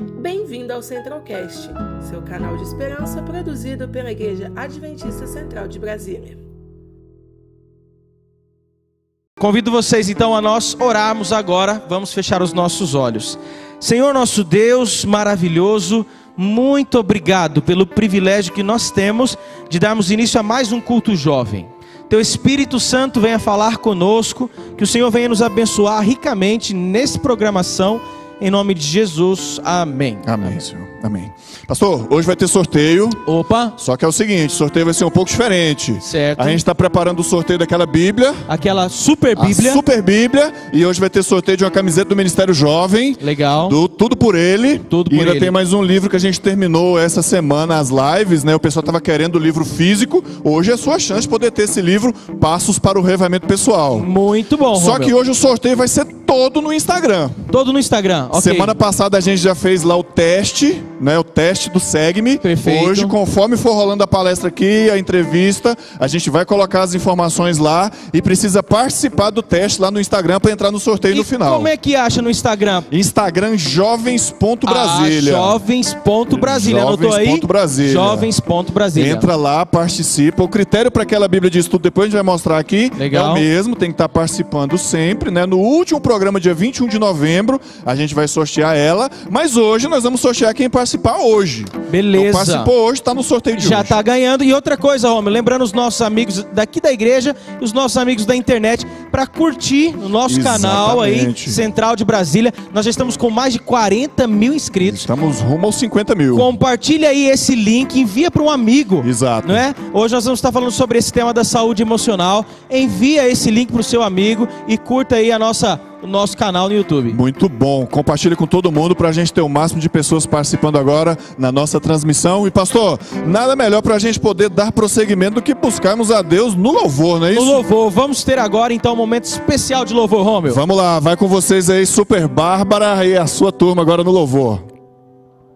Bem-vindo ao Centralcast, seu canal de esperança produzido pela Igreja Adventista Central de Brasília. Convido vocês então a nós orarmos agora. Vamos fechar os nossos olhos. Senhor nosso Deus maravilhoso, muito obrigado pelo privilégio que nós temos de darmos início a mais um culto jovem. Teu Espírito Santo venha falar conosco, que o Senhor venha nos abençoar ricamente nessa programação, em nome de Jesus. Amém. Amém, Senhor. Amém. Pastor, hoje vai ter sorteio. Opa, Só que é o seguinte, o sorteio vai ser um pouco diferente. Certo. A gente está preparando o sorteio daquela Bíblia, aquela super Bíblia. Super Bíblia, e hoje vai ter sorteio de uma camiseta do Ministério Jovem. Legal. Do Tudo por Ele. Tudo e por ainda Ele. tem mais um livro que a gente terminou essa semana, as lives, né? O pessoal estava querendo o livro físico. Hoje é a sua chance de poder ter esse livro, Passos para o Reavamento Pessoal. Muito bom, Só Romeu. que hoje o sorteio vai ser todo no Instagram. Todo no Instagram. Ok. Semana passada a gente já fez lá o teste, né? O teste do Segue-me. Perfeito. Hoje, conforme for rolando a palestra aqui, a entrevista, a gente vai colocar as informações lá e precisa participar do teste lá no Instagram para entrar no sorteio E no final. Como é que acha no Instagram? Instagram jovens.brasília. Ah, jovens.brasília. Anotou aí? Jovens.brasília. Jovens.brasília. Entra lá, participa. O critério para aquela Bíblia de estudo, depois a gente vai mostrar aqui, Legal. é o mesmo, tem que estar participando sempre, né? No último programa, dia 21 de novembro, a gente vai sortear ela, mas hoje nós vamos sortear quem participar hoje. Beleza. Então, participou hoje, está no sorteio de Já hoje. tá ganhando. E outra coisa, Romeu, lembrando os nossos amigos daqui da igreja e os nossos amigos da internet para curtir no nosso canal aí, Exatamente. Central de Brasília. Nós já estamos com mais de 40 mil inscritos. Estamos rumo aos 50 mil. Compartilha aí esse link, envia para um amigo. Exato. Não é? Hoje nós vamos estar falando sobre esse tema da saúde emocional. Envia esse link para o seu amigo e curta aí a nossa, o nosso canal no YouTube. Muito bom. Compartilhe com todo mundo para a gente ter o máximo de pessoas participando agora na nossa transmissão. E pastor, nada melhor para a gente poder dar prosseguimento do que buscarmos a Deus no louvor, não é No isso? louvor, vamos ter agora então um momento especial de louvor, Romeu. Vamos lá, vai com vocês aí, Super Bárbara e a sua turma agora no louvor.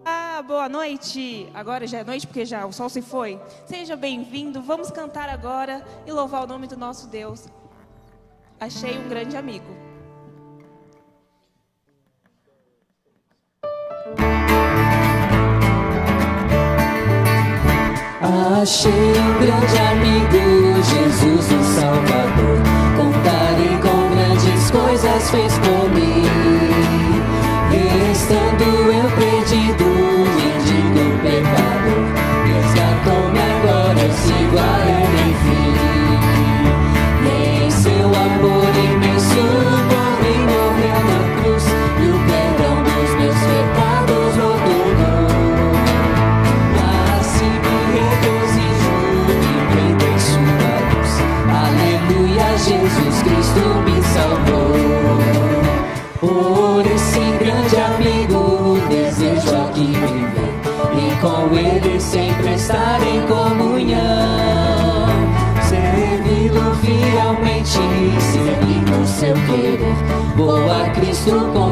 Ah, boa noite. Agora já é noite porque já o sol se foi. Seja bem-vindo. Vamos cantar agora e louvar o nome do nosso Deus. Achei um grande amigo. Achei um grande amigo, Jesus o Salvador. Contarei com grandes coisas fez por mim. Estando a Cristo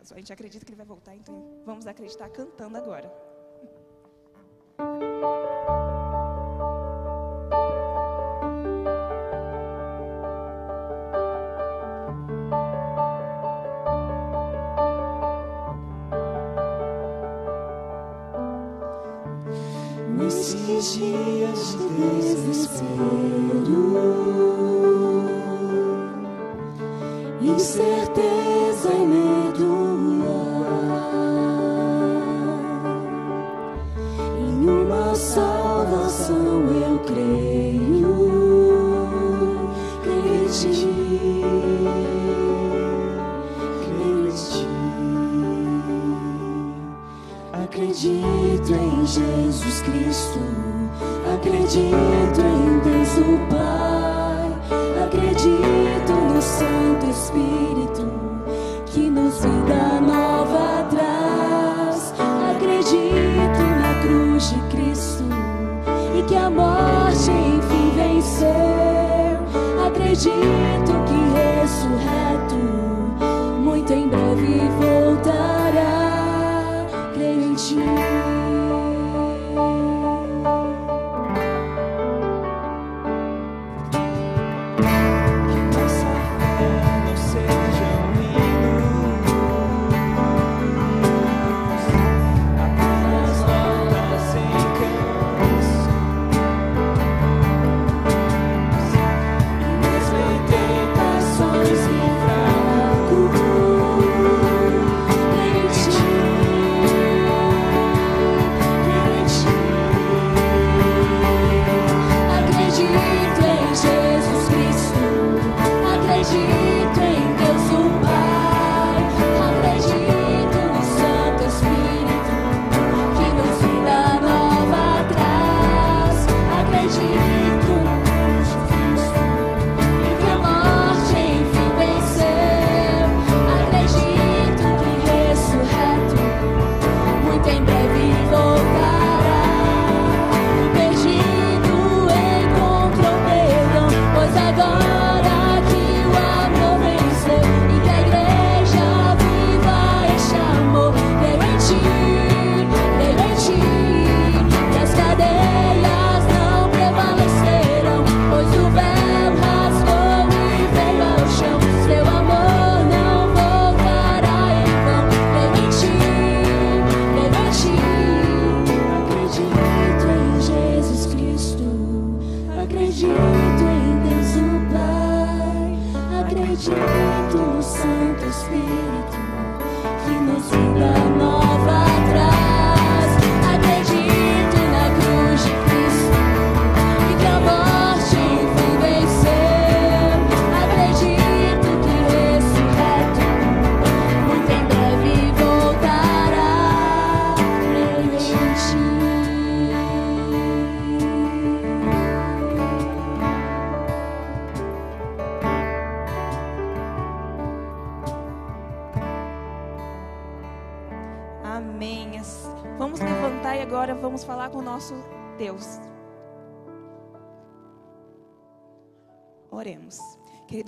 caso. A gente acredita que ele vai voltar, então vamos acreditar cantando agora. Nesses dias de desespero, incerteza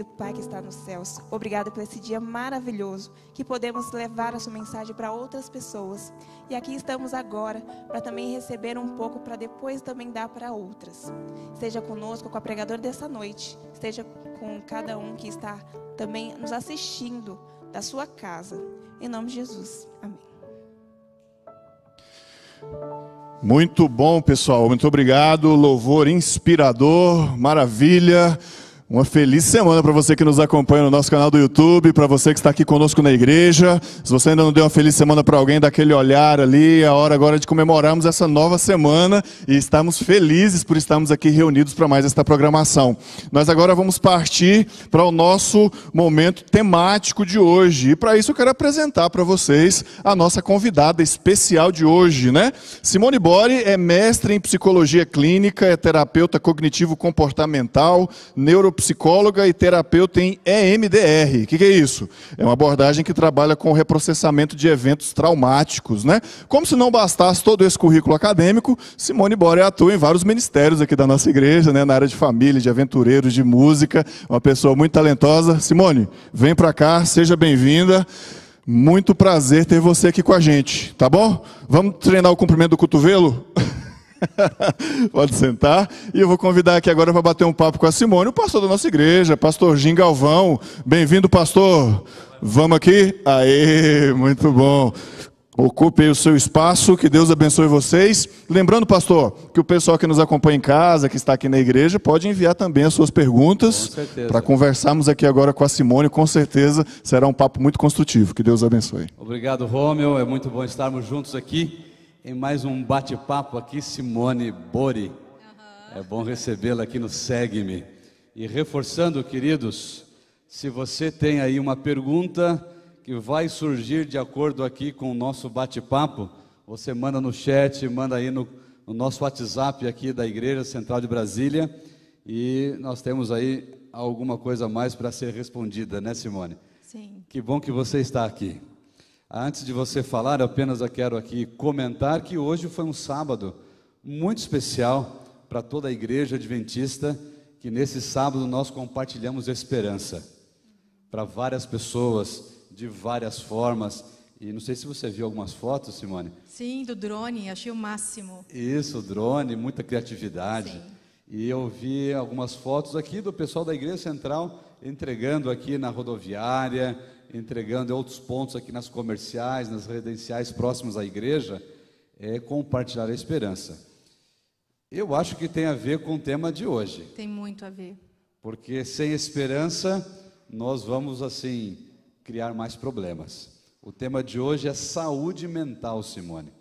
Pai que está nos céus, obrigado por esse dia maravilhoso que podemos levar a sua mensagem para outras pessoas. E aqui estamos agora para também receber um pouco para depois também dar para outras. Esteja conosco com a pregadora dessa noite, esteja com cada um que está também nos assistindo da sua casa. Em nome de Jesus. Amém. Muito bom, pessoal. Muito obrigado. Louvor inspirador, maravilha. Uma feliz semana para você que nos acompanha no nosso canal do YouTube, para você que está aqui conosco na igreja. Se você ainda não deu uma feliz semana para alguém, dá aquele olhar ali, é a hora agora de comemorarmos essa nova semana e estamos felizes por estarmos aqui reunidos para mais esta programação. Nós agora vamos partir para o nosso momento temático de hoje. E para isso eu quero apresentar para vocês a nossa convidada especial de hoje, né? Simone Bori é mestre em psicologia clínica, é terapeuta cognitivo comportamental, neuropsicóloga e terapeuta em EMDR. O que, que é isso? É uma abordagem que trabalha com o reprocessamento de eventos traumáticos, né? Como se não bastasse todo esse currículo acadêmico, Simone Bori atua em vários ministérios aqui da nossa igreja, né? Na área de família, de aventureiros, de música, uma pessoa muito talentosa. Simone, vem para cá, seja bem-vinda. Muito prazer ter você aqui com a gente, tá bom? Vamos treinar o comprimento do cotovelo? Pode sentar. E eu vou convidar aqui agora para bater um papo com a Simone, o pastor da nossa igreja, pastor Gin Galvão. Bem-vindo, pastor. Vamos aqui? Aê, muito bom. Ocupe o seu espaço, que Deus abençoe vocês. Lembrando, pastor, que o pessoal que nos acompanha em casa, que está aqui na igreja, pode enviar também as suas perguntas para conversarmos aqui agora com a Simone. Com certeza será um papo muito construtivo. Que Deus abençoe. Obrigado, Rômio. É muito bom estarmos juntos aqui em mais um bate-papo aqui, Simone Bori. É bom recebê-la aqui no Segue-me. E reforçando, queridos, se você tem aí uma pergunta que vai surgir de acordo aqui com o nosso bate-papo, você manda no chat, manda aí no, no nosso WhatsApp aqui da Igreja Central de Brasília e nós temos aí alguma coisa mais para ser respondida, né, Simone? Sim. Que bom que você está aqui. Antes de você falar, eu apenas quero aqui comentar que hoje foi um sábado muito especial para toda a igreja adventista, que nesse sábado nós compartilhamos esperança para várias pessoas, de várias formas. E não sei se você viu algumas fotos, Simone. Sim, do drone, achei o máximo. Isso, drone, muita criatividade. Sim. E eu vi algumas fotos aqui do pessoal da Igreja Central entregando aqui na rodoviária, entregando em outros pontos aqui nas comerciais, nas residenciais próximos à igreja, é compartilhar a esperança. Eu acho que tem a ver com o tema de hoje, Tem muito a ver. porque sem esperança nós vamos assim criar mais problemas. O tema de hoje é saúde mental, Simone.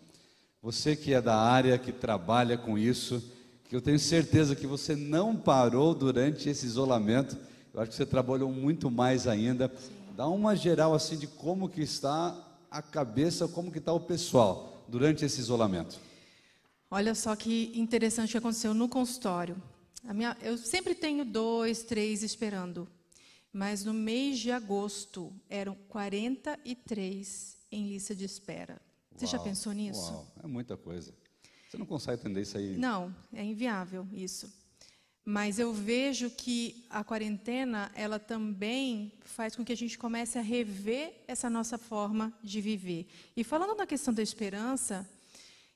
Você que é da área, que trabalha com isso, que eu tenho certeza que você não parou durante esse isolamento. Eu acho que você trabalhou muito mais ainda. Dá uma geral assim de como que está a cabeça, como que está o pessoal durante esse isolamento. Olha só que interessante o que aconteceu no consultório. Minha, eu sempre tenho dois, três esperando. Mas no mês de agosto eram 43 em lista de espera. Você já Uau, pensou nisso? Uau, é muita coisa. Você não consegue entender isso aí? Não, é inviável isso. Mas eu vejo que a quarentena, ela também faz com que a gente comece a rever essa nossa forma de viver. E falando na questão da esperança,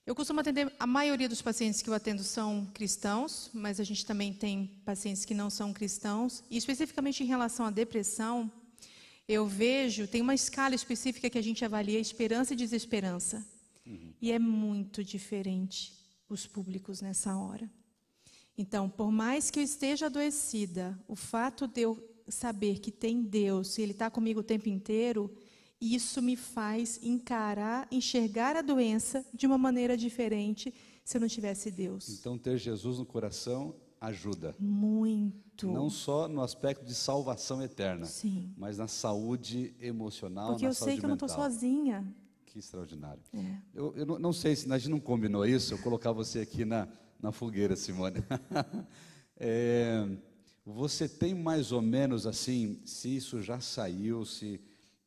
eu costumo atender, a maioria dos pacientes que eu atendo são cristãos, mas a gente também tem pacientes que não são cristãos. E especificamente em relação à depressão, eu vejo, tem uma escala específica que a gente avalia esperança e desesperança. E é muito diferente os públicos nessa hora. Então, por mais que eu esteja adoecida, o fato de eu saber que tem Deus e Ele está comigo o tempo inteiro, isso me faz encarar, enxergar a doença de uma maneira diferente se eu não tivesse Deus. Então, ter Jesus no coração ajuda. Muito. Não só no aspecto de salvação eterna, Sim. mas na saúde emocional, Porque na eu sei saúde que eu não estou mental. sozinha. Que extraordinário. É. Eu, eu não, não sei se a gente não combinou isso, eu colocar você aqui na, na fogueira, Simone. É, você tem mais ou menos assim, se isso já saiu, se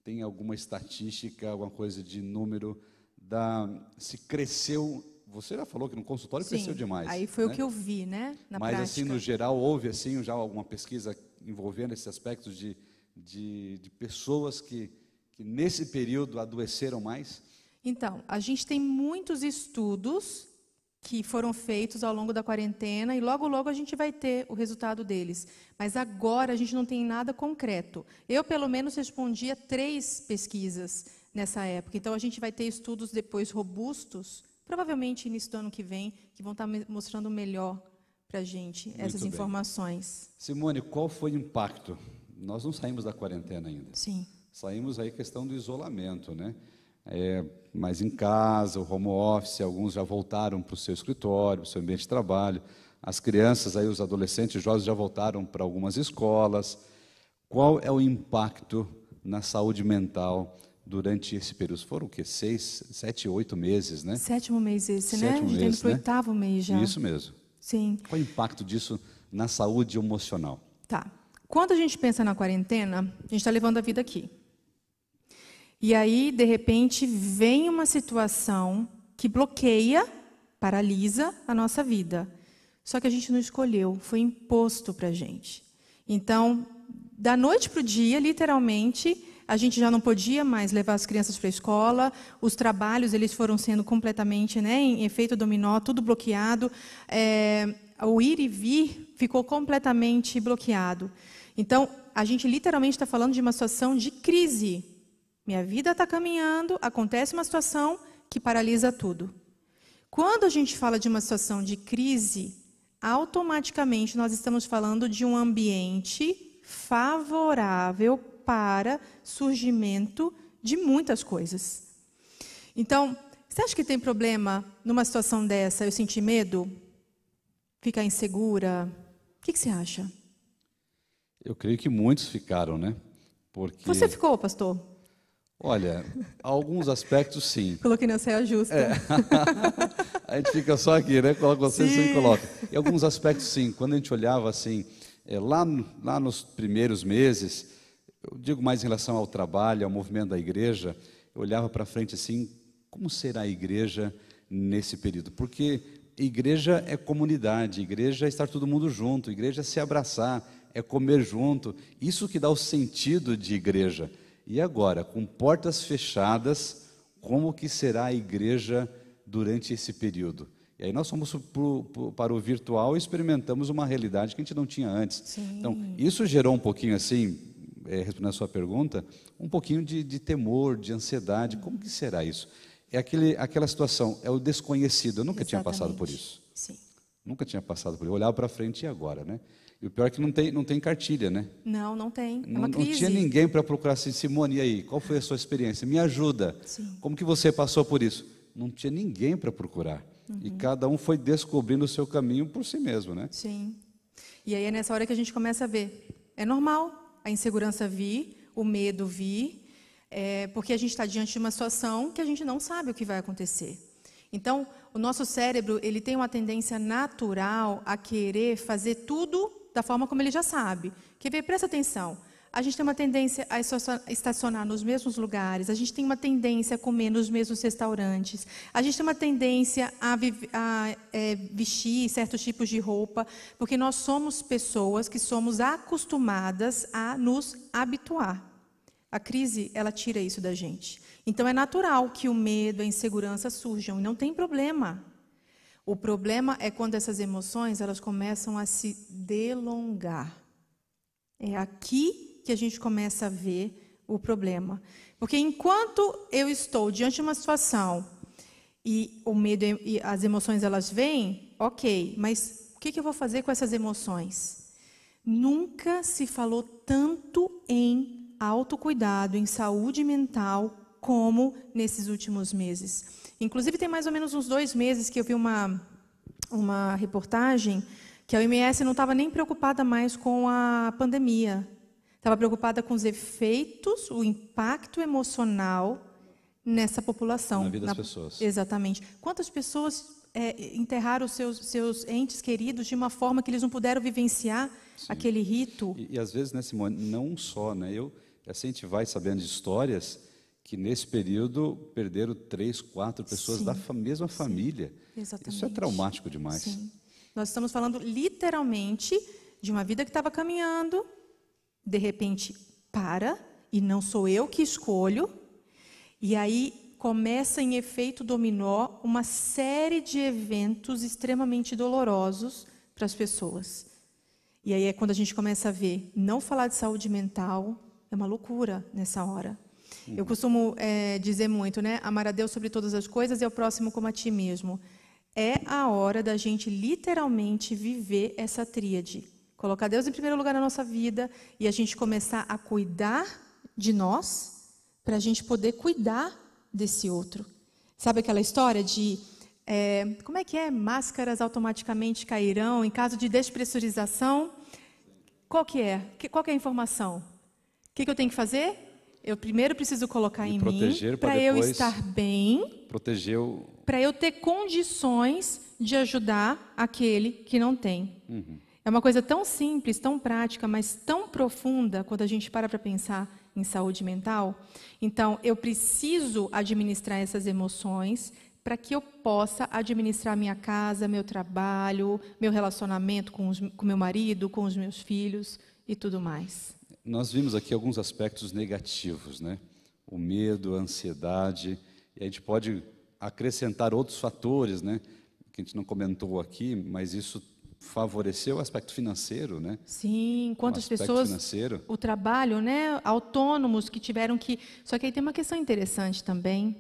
tem alguma estatística, alguma coisa de número, da, se cresceu. Você já falou que no consultório cresceu Sim. demais. Aí foi né? o que eu vi, né? Na Mas prática. assim, no geral, houve assim já alguma pesquisa envolvendo esses aspectos de, de, de pessoas que, que nesse período adoeceram mais? Então, a gente tem muitos estudos que foram feitos ao longo da quarentena e logo logo a gente vai ter o resultado deles. Mas agora a gente não tem nada concreto. Eu pelo menos respondi a três pesquisas nessa época. Então a gente vai ter estudos depois robustos, provavelmente início do ano que vem, que vão estar mostrando melhor para a gente essas informações. Simone, qual foi o impacto? Nós não saímos da quarentena ainda. Sim. Saímos aí questão do isolamento, né? É, mas em casa, o home office, alguns já voltaram para o seu escritório, para o seu ambiente de trabalho. As crianças, aí, os adolescentes, os jovens já voltaram para algumas escolas. Qual é o impacto na saúde mental durante esse período? Foram o quê? Seis, sete, oito meses, né? Sétimo mês esse, né? Sétimo gente está mês, indo né? oitavo mês já. Isso mesmo. Sim. Qual é o impacto disso na saúde emocional? Tá. Quando a gente pensa na quarentena, a gente está levando a vida aqui. E aí, de repente, vem uma situação que bloqueia, paralisa a nossa vida. Só que a gente não escolheu, foi imposto para a gente. Então, da noite para o dia, literalmente, a gente já não podia mais levar as crianças para a escola, os trabalhos eles foram sendo completamente né, em efeito dominó, tudo bloqueado. É, o ir e vir ficou completamente bloqueado. Então, a gente literalmente está falando de uma situação de crise. Minha vida está caminhando, acontece uma situação que paralisa tudo. Quando a gente fala de uma situação de crise, automaticamente nós estamos falando de um ambiente favorável para surgimento de muitas coisas. Então, você acha que tem problema numa situação dessa eu sentir medo? Ficar insegura? O que, que você acha? Eu creio que muitos ficaram, né? Porque, Você ficou, pastor? Olha, alguns aspectos sim. Coloquei na saia justa. A gente fica só aqui, né? Coloca você e coloca. Em alguns aspectos, sim. Quando a gente olhava assim, é, lá, lá nos primeiros meses, eu digo mais em relação ao trabalho, ao movimento da igreja, eu olhava para frente assim, como será a igreja nesse período? Porque igreja é comunidade, igreja é estar todo mundo junto, igreja é se abraçar, é comer junto. Isso que dá o sentido de igreja. E agora, com portas fechadas, como que será a igreja durante esse período? E aí nós fomos pro- pro- para o virtual e experimentamos uma realidade que a gente não tinha antes. Então, isso gerou um pouquinho assim, é, respondendo a sua pergunta, um pouquinho de, de temor, de ansiedade. Como que será isso? É aquele, aquela situação, é o desconhecido. Eu nunca tinha passado por Exatamente. isso. Sim. Nunca tinha passado por isso. Eu olhava para frente e agora, né? E o pior é que não tem, não tem cartilha, né? Não, não tem. É Não, não tinha ninguém para procurar assim, Simone, e aí, qual foi a sua experiência? Me ajuda. Sim. Como que você passou por isso? Não tinha ninguém para procurar. Uhum. E cada um foi descobrindo o seu caminho por si mesmo, né? Sim. E aí é nessa hora que a gente começa a ver. É normal a insegurança vir, o medo vir, é, porque a gente está diante de uma situação que a gente não sabe o que vai acontecer. Então, o nosso cérebro ele tem uma tendência natural a querer fazer tudo da forma como ele já sabe. Quer ver? Presta atenção. A gente tem uma tendência a estacion- estacionar nos mesmos lugares, a gente tem uma tendência a comer nos mesmos restaurantes, a gente tem uma tendência a, a, é, vestir certos tipos de roupa, porque nós somos pessoas que somos acostumadas a nos habituar. A crise, ela tira isso da gente. Então é natural que o medo, a insegurança surjam, e não tem problema. O problema é quando essas emoções, elas começam a se delongar. É aqui que a gente começa a ver o problema. Porque enquanto eu estou diante de uma situação e o medo e as emoções elas vêm, ok, mas o que eu vou fazer com essas emoções? Nunca se falou tanto em autocuidado, em saúde mental, como nesses últimos meses. Inclusive, tem mais ou menos uns dois meses que eu vi uma, uma reportagem que a OMS não estava nem preocupada mais com a pandemia. Estava preocupada com os efeitos, o impacto emocional nessa população. Na vida das pessoas. Exatamente. Quantas pessoas é, enterraram os seus, seus entes queridos de uma forma que eles não puderam vivenciar aquele rito? E, e às vezes, né, Simone, não só, né? Eu, assim, a gente vai sabendo de histórias que nesse período perderam três, quatro pessoas Sim. da mesma família. Exatamente. Isso é traumático demais. Sim. Nós estamos falando literalmente de uma vida que estava caminhando, de repente para, e não sou eu que escolho, e aí começa em efeito dominó uma série de eventos extremamente dolorosos para as pessoas. E aí é quando a gente começa a ver, não falar de saúde mental é uma loucura nessa hora. Eu costumo eh, dizer muito, né? Amar a Deus sobre todas as coisas e ao próximo como a ti mesmo. É a hora da gente literalmente viver essa tríade. Colocar Deus em primeiro lugar na nossa vida e a gente começar a cuidar de nós para a gente poder cuidar desse outro. Sabe aquela história de eh, como é que é? Máscaras automaticamente cairão em caso de despressurização. Qual que é? Qual que é a informação? O que, que eu tenho que fazer? Eu primeiro preciso colocar Me em mim proteger para eu estar bem, Proteger o. para eu ter condições de ajudar aquele que não tem. É uma coisa tão simples, tão prática, mas tão profunda quando a gente para para pensar em saúde mental. Então, eu preciso administrar essas emoções para que eu possa administrar minha casa, meu trabalho, meu relacionamento com, os, com meu marido, com os meus filhos e tudo mais. Nós vimos aqui alguns aspectos negativos, né? O medo, a ansiedade, e a gente pode acrescentar outros fatores, né? Que a gente não comentou aqui, mas isso favoreceu o aspecto financeiro, né? Sim, quantas aspecto pessoas financeiro. o trabalho, né, autônomos que tiveram que, só que aí tem uma questão interessante também.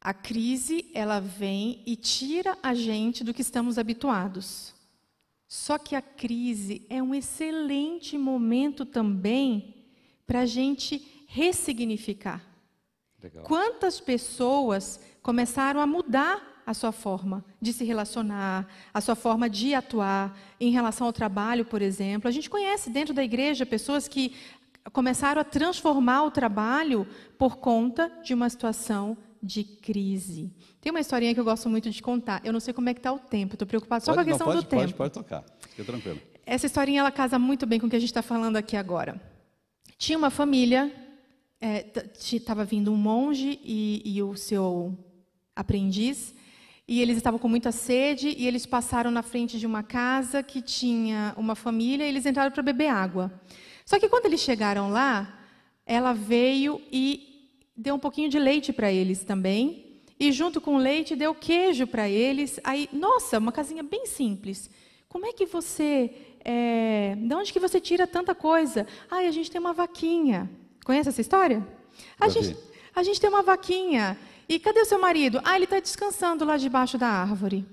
A crise, ela vem e tira a gente do que estamos habituados. Só que a crise é um excelente momento também para a gente ressignificar. Legal. Quantas pessoas começaram a mudar a sua forma de se relacionar, a sua forma de atuar em relação ao trabalho, por exemplo? A gente conhece dentro da igreja pessoas que começaram a transformar o trabalho por conta de uma situação de crise. Tem uma historinha que eu gosto muito de contar. Eu não sei como é que está o tempo. Estou preocupada só Pode- com a não, questão pode, do tempo. Pode, pode tocar. Fica tranquilo. Essa historinha ela casa muito bem com o que a gente está falando aqui agora. Tinha uma família, estava vindo um monge e, e o seu aprendiz, e eles estavam com muita sede e eles passaram na frente de uma casa que tinha uma família e eles entraram para beber água. Só que quando eles chegaram lá, ela veio e deu um pouquinho de leite para eles também. E junto com o leite deu queijo para eles. Aí, nossa, uma casinha bem simples. Como é que você, é, de onde que você tira tanta coisa? Ai, a gente tem uma vaquinha. Conhece essa história? A gente, a gente tem uma vaquinha. E cadê o seu marido? Ah, ele está descansando lá debaixo da árvore.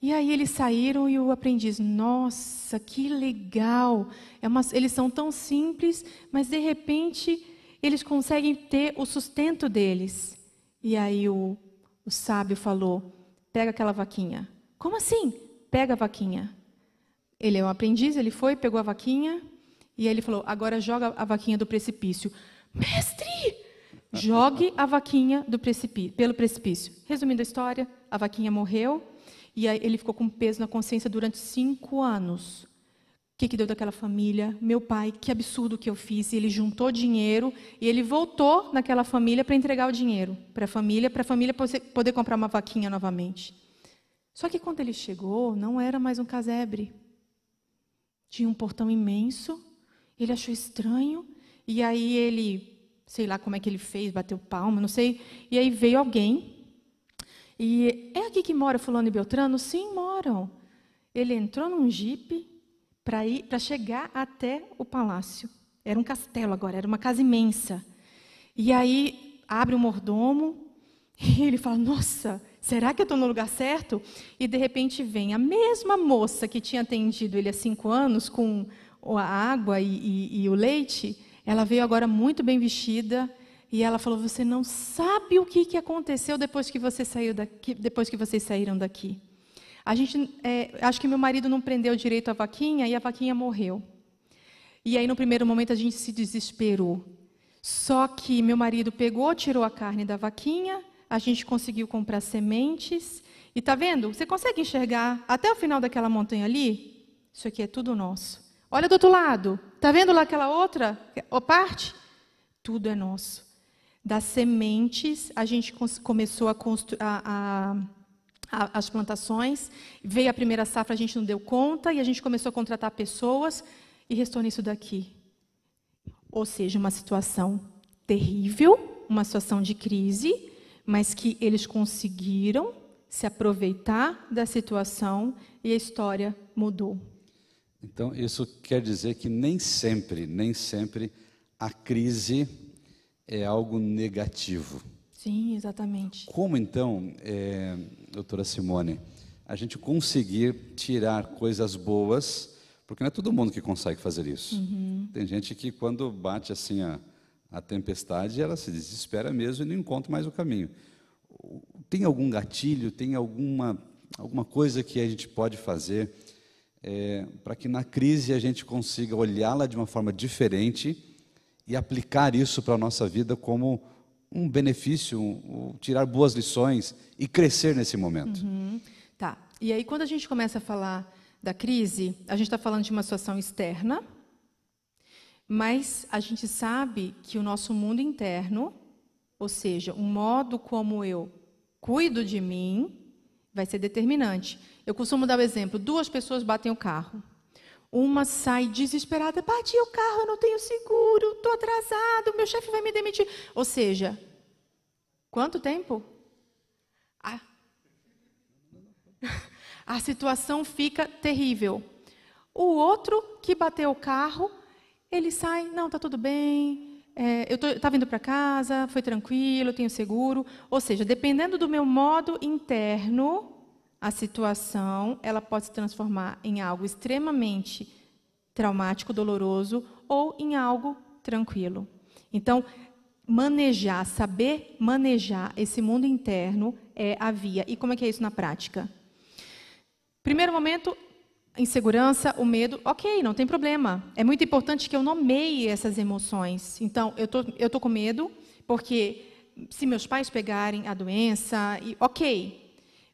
E aí eles saíram e o aprendiz, nossa, que legal. É uma, eles são tão simples, mas de repente eles conseguem ter o sustento deles. E aí o, o sábio falou: pega aquela vaquinha. Como assim? Pega a vaquinha. Ele é um aprendiz, ele foi, pegou a vaquinha, e aí ele falou: agora joga a vaquinha do precipício. Mestre! Jogue a vaquinha do precipi- pelo precipício. Resumindo a história, a vaquinha morreu, e aí ele ficou com peso na consciência durante cinco anos. O que, que deu daquela família? Meu pai, que absurdo que eu fiz. E ele juntou dinheiro e ele voltou naquela família para entregar o dinheiro para a família, para a família poder poder comprar uma vaquinha novamente. Só que quando ele chegou, não era mais um casebre. Tinha um portão imenso, ele achou estranho, e aí ele, sei lá como é que ele fez, bateu palma, não sei, e aí veio alguém, e é aqui que mora fulano e Beltrano? Sim, moram. Ele entrou num jipe para ir para chegar até o palácio. Era um castelo agora, era uma casa imensa. E aí abre o mordomo e ele fala: Nossa, será que eu estou no lugar certo? E de repente vem a mesma moça que tinha atendido ele há cinco anos com a água e, e, e o leite, ela veio agora muito bem vestida e ela falou: "Você não sabe o que, que aconteceu depois que você saiu daqui, depois que vocês saíram daqui." A gente, é, acho que meu marido não prendeu direito a vaquinha e a vaquinha morreu. E aí no primeiro momento a gente se desesperou. Só que meu marido pegou, tirou a carne da vaquinha, a gente conseguiu comprar sementes. E tá vendo? Você consegue enxergar até o final daquela montanha ali? Isso aqui é tudo nosso. Olha do outro lado. Tá vendo lá aquela outra parte? Tudo é nosso. Das sementes, a gente começou a as plantações. Veio a primeira safra, a gente não deu conta e a gente começou a contratar pessoas e restou nisso daqui. Ou seja, uma situação terrível, uma situação de crise, mas que eles conseguiram se aproveitar da situação e a história mudou. Então, isso quer dizer que nem sempre, nem sempre a crise é algo negativo. Sim, exatamente. Como então, é, doutora Simone, a gente conseguir tirar coisas boas, porque não é todo mundo que consegue fazer isso. Uhum. Tem gente que quando bate assim a, a tempestade, ela se desespera mesmo e não encontra mais o caminho. Tem algum gatilho, tem alguma, alguma coisa que a gente pode fazer é, para que na crise a gente consiga olhá-la de uma forma diferente e aplicar isso para a nossa vida como um benefício, um, tirar boas lições e crescer nesse momento. Uhum. Tá. E aí, quando a gente começa a falar da crise, a gente está falando de uma situação externa, mas a gente sabe que o nosso mundo interno, ou seja, o modo como eu cuido de mim, vai ser determinante. Eu costumo dar o exemplo: duas pessoas batem o carro. Uma sai desesperada, bati o carro, eu não tenho seguro, estou atrasado, meu chefe vai me demitir. Ou seja, quanto tempo? A, a situação fica terrível. O outro que bateu o carro, ele sai, não, está tudo bem, é, eu estava indo para casa, foi tranquilo, tenho seguro. Ou seja, dependendo do meu modo interno, a situação ela pode se transformar em algo extremamente traumático, doloroso, ou em algo tranquilo. Então, manejar, saber manejar esse mundo interno é a via. E como é que é isso na prática? Primeiro momento, insegurança, o medo, ok, não tem problema. É muito importante que eu nomeie essas emoções. Então, eu tô, eu tô com medo porque se meus pais pegarem a doença, e, ok,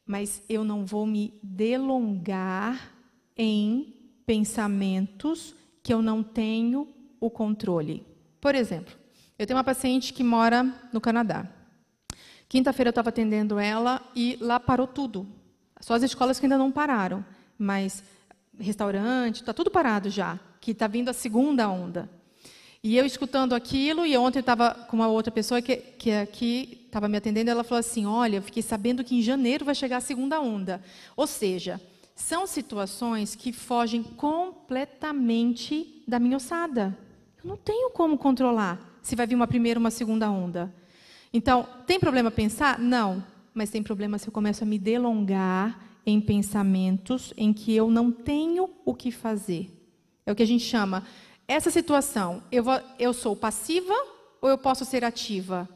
mas eu não vou me delongar em pensamentos que eu não tenho o controle. Por exemplo, eu tenho uma paciente que mora no Canadá. Quinta-feira eu estava atendendo ela e lá parou tudo. Só as escolas que ainda não pararam, mas restaurante, está tudo parado já, que está vindo a segunda onda. E eu escutando aquilo, e ontem eu estava com uma outra pessoa que, que aqui estava me atendendo, ela falou assim: Olha, eu fiquei sabendo que em janeiro vai chegar a segunda onda. Ou seja, são situações que fogem completamente da minha ossada. Eu não tenho como controlar se vai vir uma primeira ou uma segunda onda. Então, tem problema pensar? Não. Mas tem problema se eu começo a me delongar em pensamentos em que eu não tenho o que fazer. É o que a gente chama essa situação, eu, vou, eu sou passiva ou eu posso ser ativa?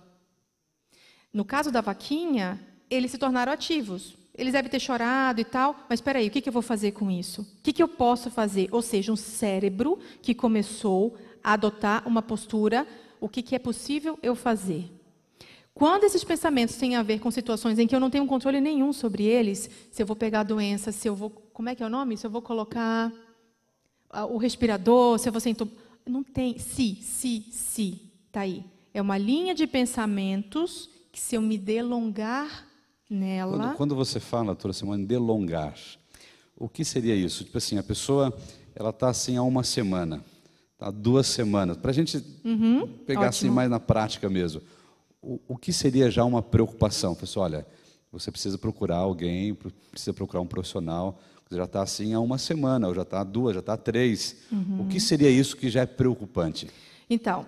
No caso da vaquinha, eles se tornaram ativos. Eles devem ter chorado e tal, mas espera aí, o que, que eu vou fazer com isso? O que, que eu posso fazer? Ou seja, um cérebro que começou a adotar uma postura, o que, que é possível eu fazer? Quando esses pensamentos têm a ver com situações em que eu não tenho controle nenhum sobre eles, se eu vou pegar a doença, se eu vou. Como é que é o nome? Se eu vou colocar o respirador, se você entub... não tem se, se, se, tá aí. É uma linha de pensamentos que se eu me delongar nela. Quando, quando você fala, doutora Simone, delongar, o que seria isso? Tipo assim, a pessoa ela está assim há uma semana, tá duas semanas, para a gente uhum, pegar assim ótimo. mais na prática mesmo. O, o que seria já uma preocupação? Pessoal, olha, você precisa procurar alguém, precisa procurar um profissional já está assim há uma semana, ou já está há duas, já está há três. Uhum. O que seria isso que já é preocupante? Então,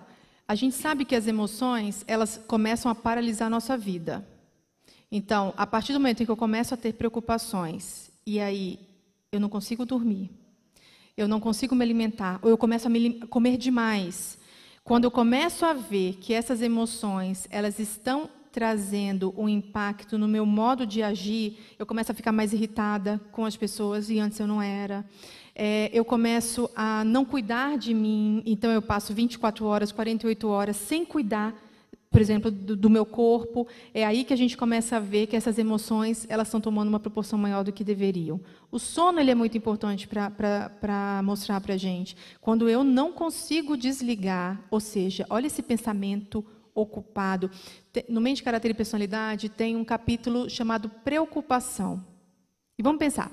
a gente sabe que as emoções, elas começam a paralisar a nossa vida. Então, a partir do momento em que eu começo a ter preocupações, e aí eu não consigo dormir, eu não consigo me alimentar, ou eu começo a me comer demais. Quando eu começo a ver que essas emoções, elas estão trazendo um impacto no meu modo de agir, eu começo a ficar mais irritada com as pessoas e antes eu não era. É, eu começo a não cuidar de mim, então eu passo 24 horas, 48 horas sem cuidar por exemplo, do, do meu corpo, é aí que a gente começa a ver que essas emoções elas estão tomando uma proporção maior do que deveriam. O sono ele é muito importante para mostrar para a gente. Quando eu não consigo desligar, ou seja, olha esse pensamento ocupado. No Mente, Caráter e Personalidade tem um capítulo chamado Preocupação. E vamos pensar,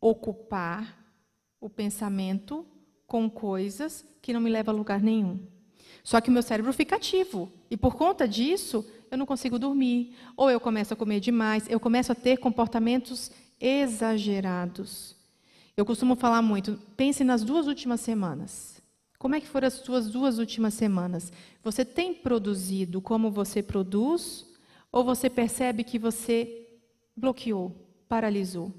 pré-ocupar o pensamento com coisas que não me levam a lugar nenhum. Só que o meu cérebro fica ativo. E por conta disso, eu não consigo dormir. Ou eu começo a comer demais, eu começo a ter comportamentos exagerados. Eu costumo falar muito, pense nas duas últimas semanas. Como é que foram as suas duas últimas semanas? Você tem produzido como você produz? Ou você percebe que você bloqueou, paralisou?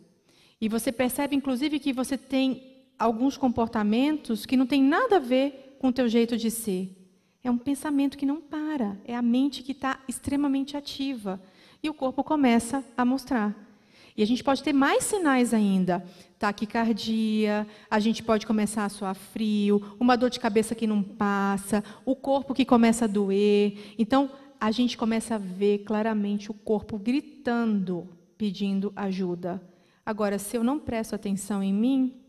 E você percebe, inclusive, que você tem alguns comportamentos que não tem nada a ver com o teu jeito de ser. É um pensamento que não para, é a mente que está extremamente ativa. E o corpo começa a mostrar. E a gente pode ter mais sinais ainda. Taquicardia, a gente pode começar a suar frio, uma dor de cabeça que não passa, o corpo que começa a doer. Então, a gente começa a ver claramente o corpo gritando, pedindo ajuda. Agora, se eu não presto atenção em mim,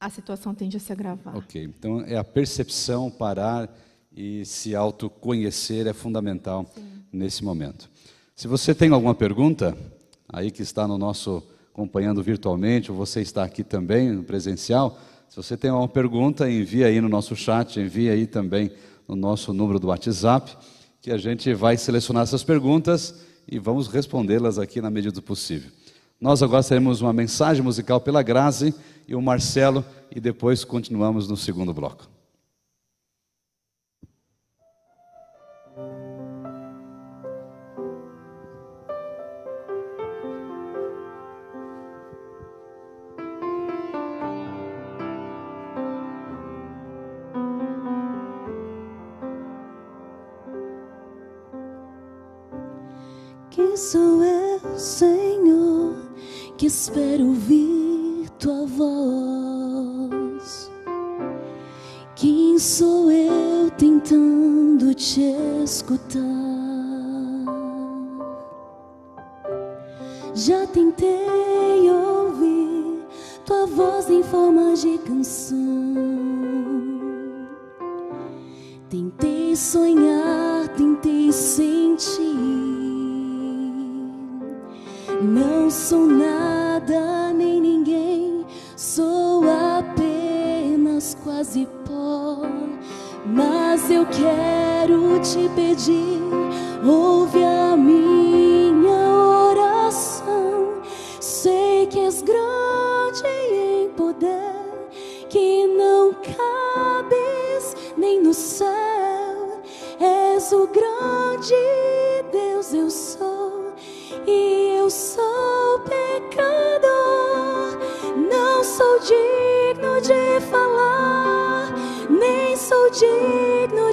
a situação tende a se agravar. Ok, então é a percepção, parar e se autoconhecer é fundamental nesse momento. Se você tem alguma pergunta, aí que está no nosso acompanhando virtualmente, ou você está aqui também no presencial, se você tem alguma pergunta, envie aí no nosso chat, envie aí também no nosso número do WhatsApp, que a gente vai selecionar essas perguntas e vamos respondê-las aqui na medida do possível. Nós agora teremos uma mensagem musical pela Grazi e o Marcelo, e depois continuamos no segundo bloco. Quem sou eu, Senhor, que espero ouvir tua voz? Quem sou eu tentando te escutar? Já tentei ouvir tua voz em forma de canção. Tentei sonhar, tentei sentir. Não sou nada nem ninguém, sou apenas quase pó. Mas eu quero te pedir, ouve a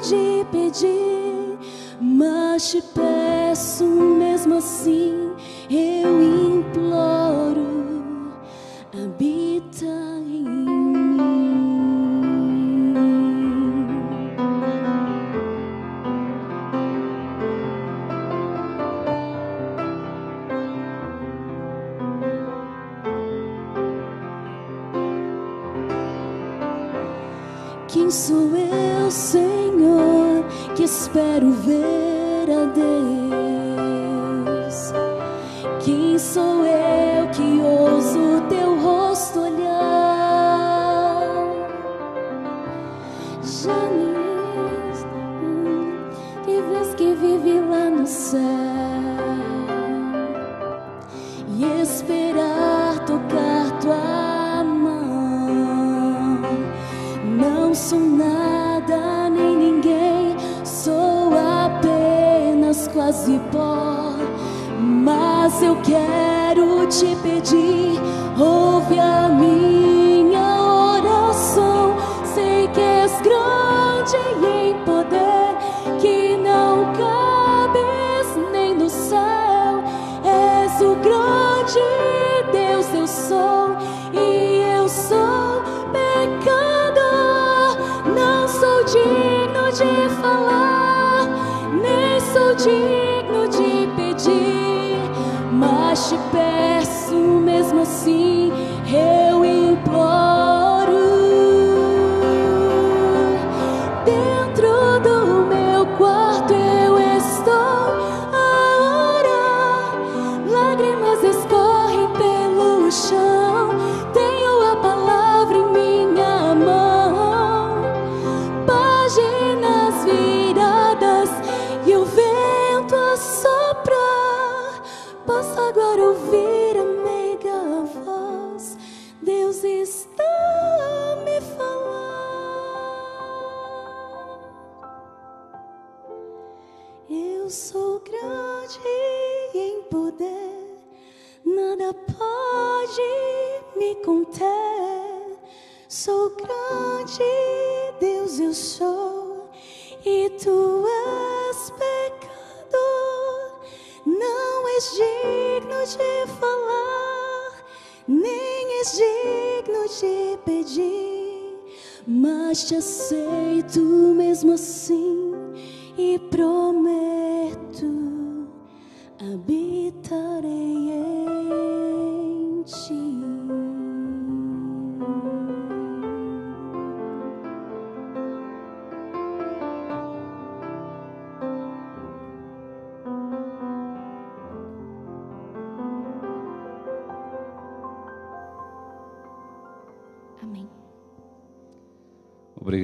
de pedir, mas te peço mesmo assim, eu imploro, digno de falar, nem sou digno de pedir, mas te peço mesmo assim,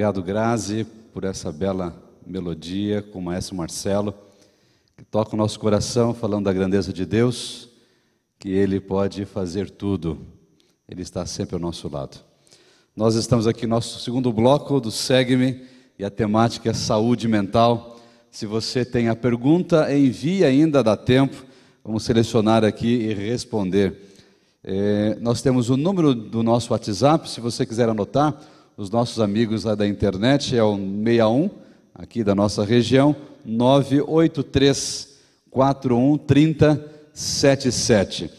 Obrigado, Grazi, por essa bela melodia com o maestro Marcelo, que toca o nosso coração falando da grandeza de Deus, que Ele pode fazer tudo, Ele está sempre ao nosso lado. Nós estamos aqui no nosso segundo bloco do Segue-me e a temática é saúde mental. Se você tem a pergunta, envie ainda, dá tempo, vamos selecionar aqui e responder. É, nós temos o número do nosso WhatsApp, se você quiser anotar, os nossos amigos lá da internet, é o 61, aqui da nossa região, 983 41 30 77.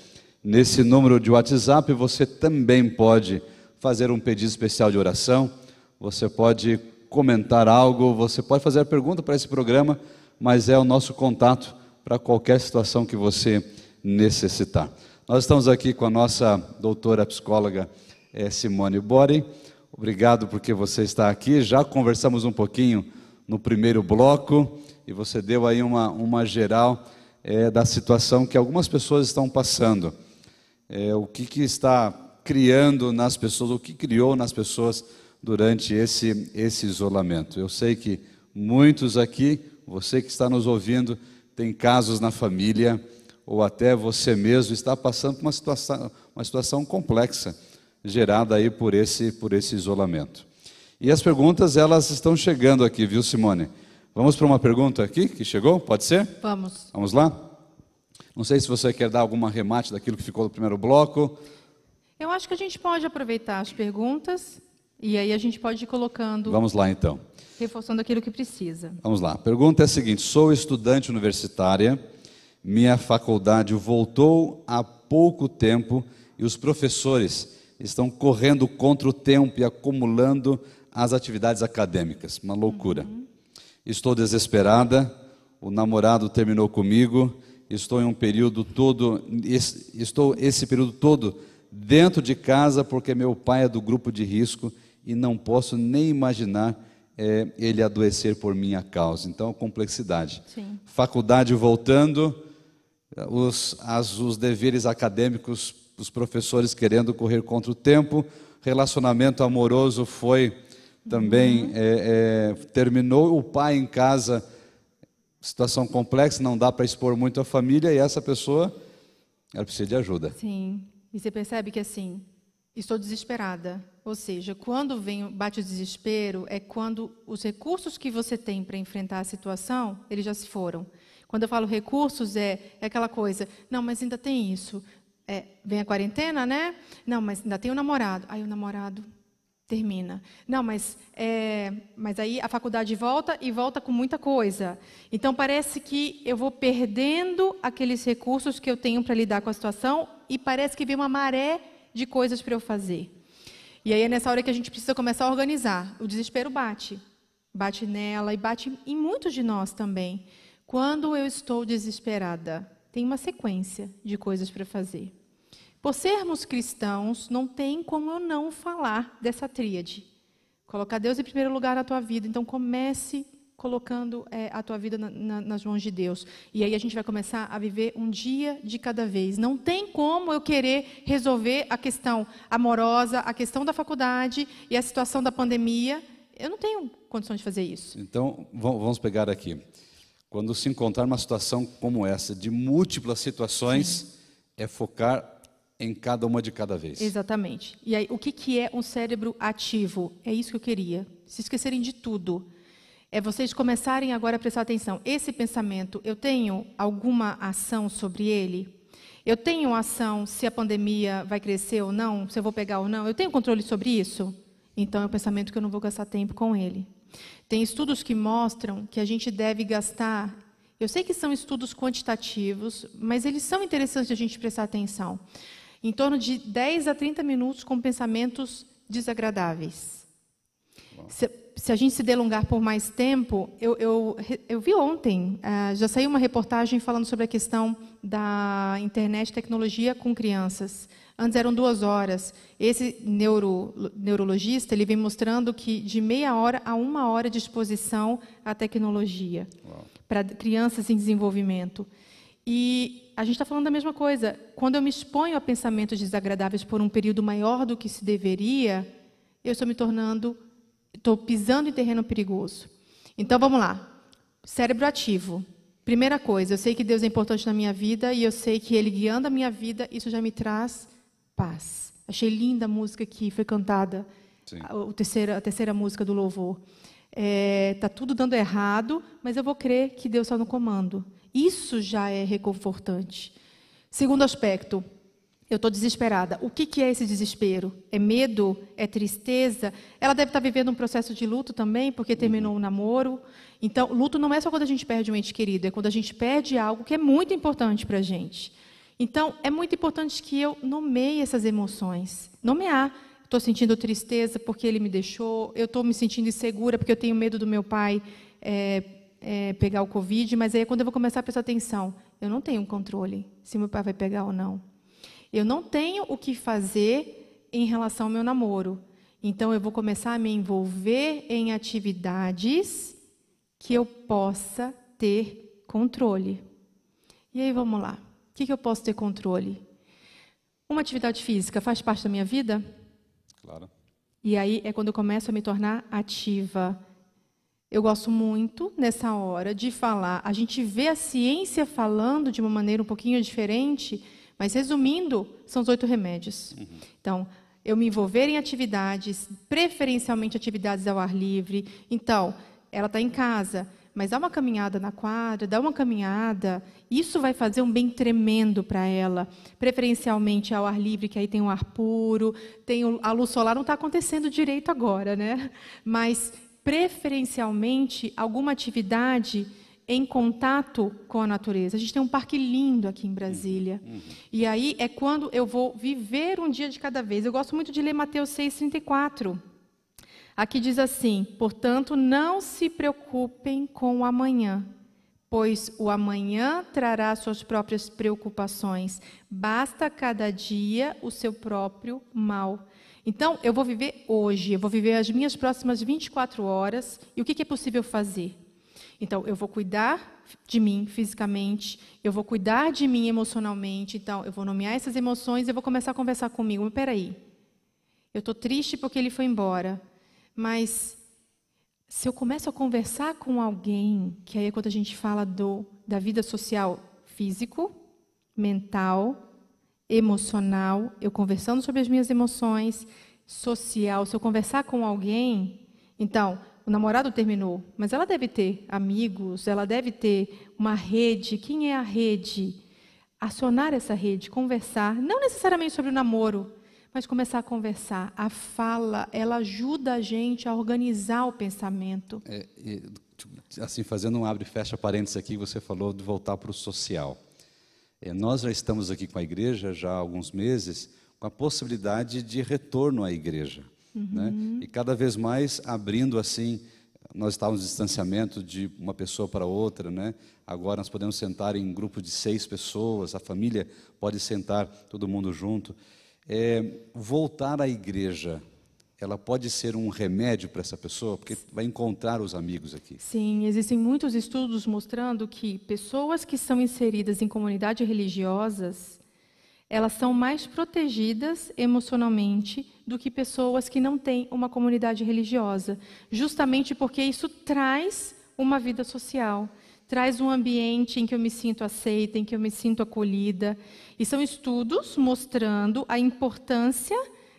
Nesse número de WhatsApp você também pode fazer um pedido especial de oração, você pode comentar algo, você pode fazer pergunta para esse programa, mas é o nosso contato para qualquer situação que você necessitar. Nós estamos aqui com a nossa doutora psicóloga eh, Simone Bori. Obrigado porque você está aqui. Já conversamos um pouquinho no primeiro bloco e você deu aí uma, uma geral eh, da situação que algumas pessoas estão passando. Eh, o que, que está criando nas pessoas, o que criou nas pessoas durante esse, esse isolamento. Eu sei que muitos aqui, você que está nos ouvindo, tem casos na família, ou até você mesmo está passando por uma situação, uma situação complexa, gerada aí por esse, por esse isolamento. E as perguntas, elas estão chegando aqui, viu, Simone? Vamos para uma pergunta aqui que chegou? Pode ser? Vamos. Vamos lá? Não sei se você quer dar alguma remate daquilo que ficou no primeiro bloco. Eu acho que a gente pode aproveitar as perguntas e aí a gente pode ir colocando, Vamos lá então. reforçando aquilo que precisa. Vamos lá. A pergunta é a seguinte: sou estudante universitária, minha faculdade voltou há pouco tempo e os professores estão correndo contra o tempo e acumulando as atividades acadêmicas. Uma loucura. Estou desesperada, o namorado terminou comigo, estou em um período todo, es- estou esse período todo dentro de casa porque meu pai é do grupo de risco e não posso nem imaginar eh, ele adoecer por minha causa. Então, complexidade. Sim. Faculdade voltando, os, as- os deveres acadêmicos, os professores querendo correr contra o tempo, relacionamento amoroso foi também é, é, terminou, o pai em casa, situação complexa, não dá para expor muito a família e essa pessoa, ela precisa de ajuda. Sim. E você percebe que assim, estou desesperada. Ou seja, quando vem, bate o desespero, é quando os recursos que você tem para enfrentar a situação, eles já se foram. Quando eu falo recursos, é, é aquela coisa, não, mas ainda tem isso. É, vem a quarentena, né? Não, mas ainda tem o namorado. Aí o namorado termina. Não, mas, é, mas aí a faculdade volta e volta com muita coisa. Então parece que eu vou perdendo aqueles recursos que eu tenho para lidar com a situação e parece que vem uma maré de coisas para eu fazer. E aí é nessa hora que a gente precisa começar a organizar. O desespero bate. Bate nela e bate em muitos de nós também. Quando eu estou desesperada, tem uma sequência de coisas para fazer. Por sermos cristãos, não tem como eu não falar dessa tríade. Colocar Deus em primeiro lugar na tua vida. Então comece colocando é, a tua vida na, na, nas mãos de Deus. E aí a gente vai começar a viver um dia de cada vez. Não tem como eu querer resolver a questão amorosa, a questão da faculdade e a situação da pandemia. Eu não tenho condição de fazer isso. Então, vamos pegar aqui. Quando se encontrar uma situação como essa, de múltiplas situações, é focar em cada uma de cada vez. Exatamente. E aí, o que, que é um cérebro ativo? É isso que eu queria. Se esquecerem de tudo. É vocês começarem agora a prestar atenção. Esse pensamento, eu tenho alguma ação sobre ele? Eu tenho ação se a pandemia vai crescer ou não, se eu vou pegar ou não? Eu tenho controle sobre isso? Então é um pensamento que eu não vou gastar tempo com ele. Tem estudos que mostram que a gente deve gastar. Eu sei que são estudos quantitativos, mas eles são interessantes a gente prestar atenção em torno de 10 a 30 minutos com pensamentos desagradáveis. Se, se, a gente se delongar por mais tempo, eu, eu, eu vi ontem, uh, já saiu uma reportagem falando sobre a questão da internet e tecnologia com crianças. Antes eram duas horas. Esse neuro, neurologista ele vem mostrando que de meia hora a uma hora de exposição à tecnologia para crianças em desenvolvimento. E a gente está falando da mesma coisa. Quando eu me exponho a pensamentos desagradáveis por um período maior do que se deveria, eu estou me tornando, estou pisando em terreno perigoso. Então vamos lá. Cérebro ativo. Primeira coisa, eu sei que Deus é importante na minha vida e eu sei que Ele guiando a minha vida, isso já me traz paz. Achei linda a música que foi cantada, a, terceira, a terceira música do louvor. Está é, tá tudo dando errado, mas eu vou crer que Deus está no comando. Isso já é reconfortante. Segundo aspecto, eu estou desesperada. O que, que, é esse desespero? É medo? É tristeza? Ela deve estar vivendo um processo de luto também, porque terminou o um namoro. Então, luto não é só quando a gente perde um ente querido, é quando a gente perde algo que é muito importante para a gente. Então, é muito importante que eu nomeie essas emoções. Nomear. Estou sentindo tristeza porque ele me deixou, eu estou me sentindo insegura porque eu tenho medo do meu pai é, é, pegar o Covid, mas aí é quando eu vou começar a prestar atenção. Eu não tenho controle se meu pai vai pegar ou não. Eu não tenho o que fazer em relação ao meu namoro. Então eu vou começar a me envolver em atividades que eu possa ter controle. E aí vamos lá. O que, que eu posso ter controle? Uma atividade física faz parte da minha vida? Claro. E aí é quando eu começo a me tornar ativa. Eu gosto muito, nessa hora, de falar. A gente vê a ciência falando de uma maneira um pouquinho diferente, mas resumindo, são os oito remédios. Uhum. Então, eu me envolver em atividades, preferencialmente atividades ao ar livre. Então, ela está em casa, mas dá uma caminhada na quadra, dá uma caminhada, isso vai fazer um bem tremendo para ela. Preferencialmente ao ar livre, que aí tem o ar puro, tem a luz solar, não está acontecendo direito agora, né? Mas preferencialmente alguma atividade em contato com a natureza. A gente tem um parque lindo aqui em Brasília. Uhum. E aí é quando eu vou viver um dia de cada vez. Eu gosto muito de ler Mateus 6:34. Aqui diz assim: "Portanto, não se preocupem com o amanhã, pois o amanhã trará suas próprias preocupações. Basta cada dia o seu próprio mal." Então, eu vou viver hoje, eu vou viver as minhas próximas 24 horas, e o que, é possível fazer? Então, eu vou cuidar de mim fisicamente, eu vou cuidar de mim emocionalmente, então, eu vou nomear essas emoções, eu vou começar a conversar comigo. Mas, peraí, eu estou triste porque ele foi embora, mas se eu começo a conversar com alguém, que aí é quando a gente fala do, da vida social físico, mental, emocional, eu conversando sobre as minhas emoções, social, se eu conversar com alguém, então, o namorado terminou, mas ela deve ter amigos, ela deve ter uma rede. Quem é a rede? Acionar essa rede, conversar, não necessariamente sobre o namoro, mas começar a conversar. A fala, ela ajuda a gente a organizar o pensamento. É, assim, fazendo um abre e fecha parênteses aqui, você falou de voltar para o social. É, nós já estamos aqui com a igreja já há alguns meses, com a possibilidade de retorno à igreja. Né? E cada vez mais abrindo assim, nós estávamos em distanciamento de uma pessoa para outra, né? agora nós podemos sentar em grupo de seis pessoas, a família pode sentar todo mundo junto. É, voltar à igreja, ela pode ser um remédio para essa pessoa, porque vai encontrar os amigos aqui. Sim, existem muitos estudos mostrando que pessoas que são inseridas em comunidades religiosas, elas são mais protegidas emocionalmente do que pessoas que não têm uma comunidade religiosa, justamente porque isso traz uma vida social, traz um ambiente em que eu me sinto aceita, em que eu me sinto acolhida. E são estudos mostrando a importância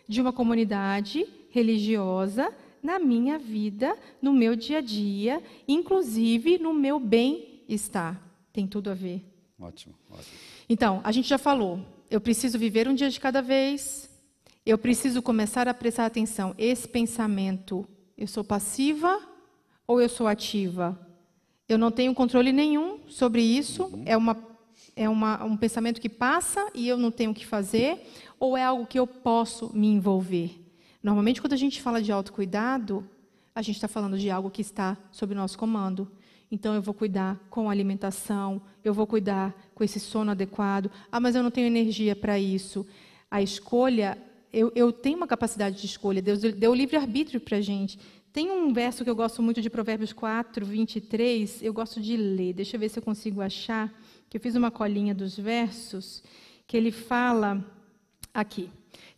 de uma comunidade religiosa na minha vida, no meu dia a dia, inclusive no meu bem-estar. Tem tudo a ver. Ótimo, ótimo. Então, a gente já falou, eu preciso viver um dia de cada vez. Eu preciso começar a prestar atenção. Esse pensamento, eu sou passiva ou eu sou ativa? Eu não tenho controle nenhum sobre isso. É, uma, é uma, um pensamento que passa e eu não tenho o que fazer? Ou é algo que eu posso me envolver? Normalmente, quando a gente fala de autocuidado, a gente está falando de algo que está sob nosso comando. Então, eu vou cuidar com a alimentação, eu vou cuidar com esse sono adequado. Ah, mas eu não tenho energia para isso. A escolha, eu, eu tenho uma capacidade de escolha. Deus deu livre-arbítrio para a gente. Tem um verso que eu gosto muito de Provérbios 4, 23, eu gosto de ler. Deixa eu ver se eu consigo achar, que eu fiz uma colinha dos versos, que ele fala aqui.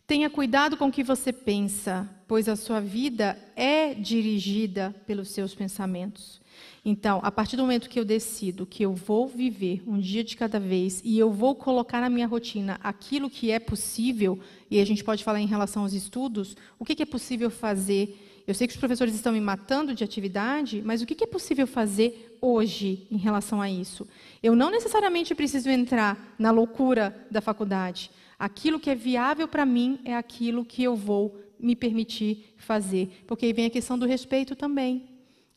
Tenha cuidado com o que você pensa, pois a sua vida é dirigida pelos seus pensamentos. Então, a partir do momento que eu decido que eu vou viver um dia de cada vez e eu vou colocar na minha rotina aquilo que é possível, e a gente pode falar em relação aos estudos, o que é possível fazer. Eu sei que os professores estão me matando de atividade, mas o que é possível fazer hoje em relação a isso? Eu não necessariamente preciso entrar na loucura da faculdade. Aquilo que é viável para mim é aquilo que eu vou me permitir fazer. Porque aí vem a questão do respeito também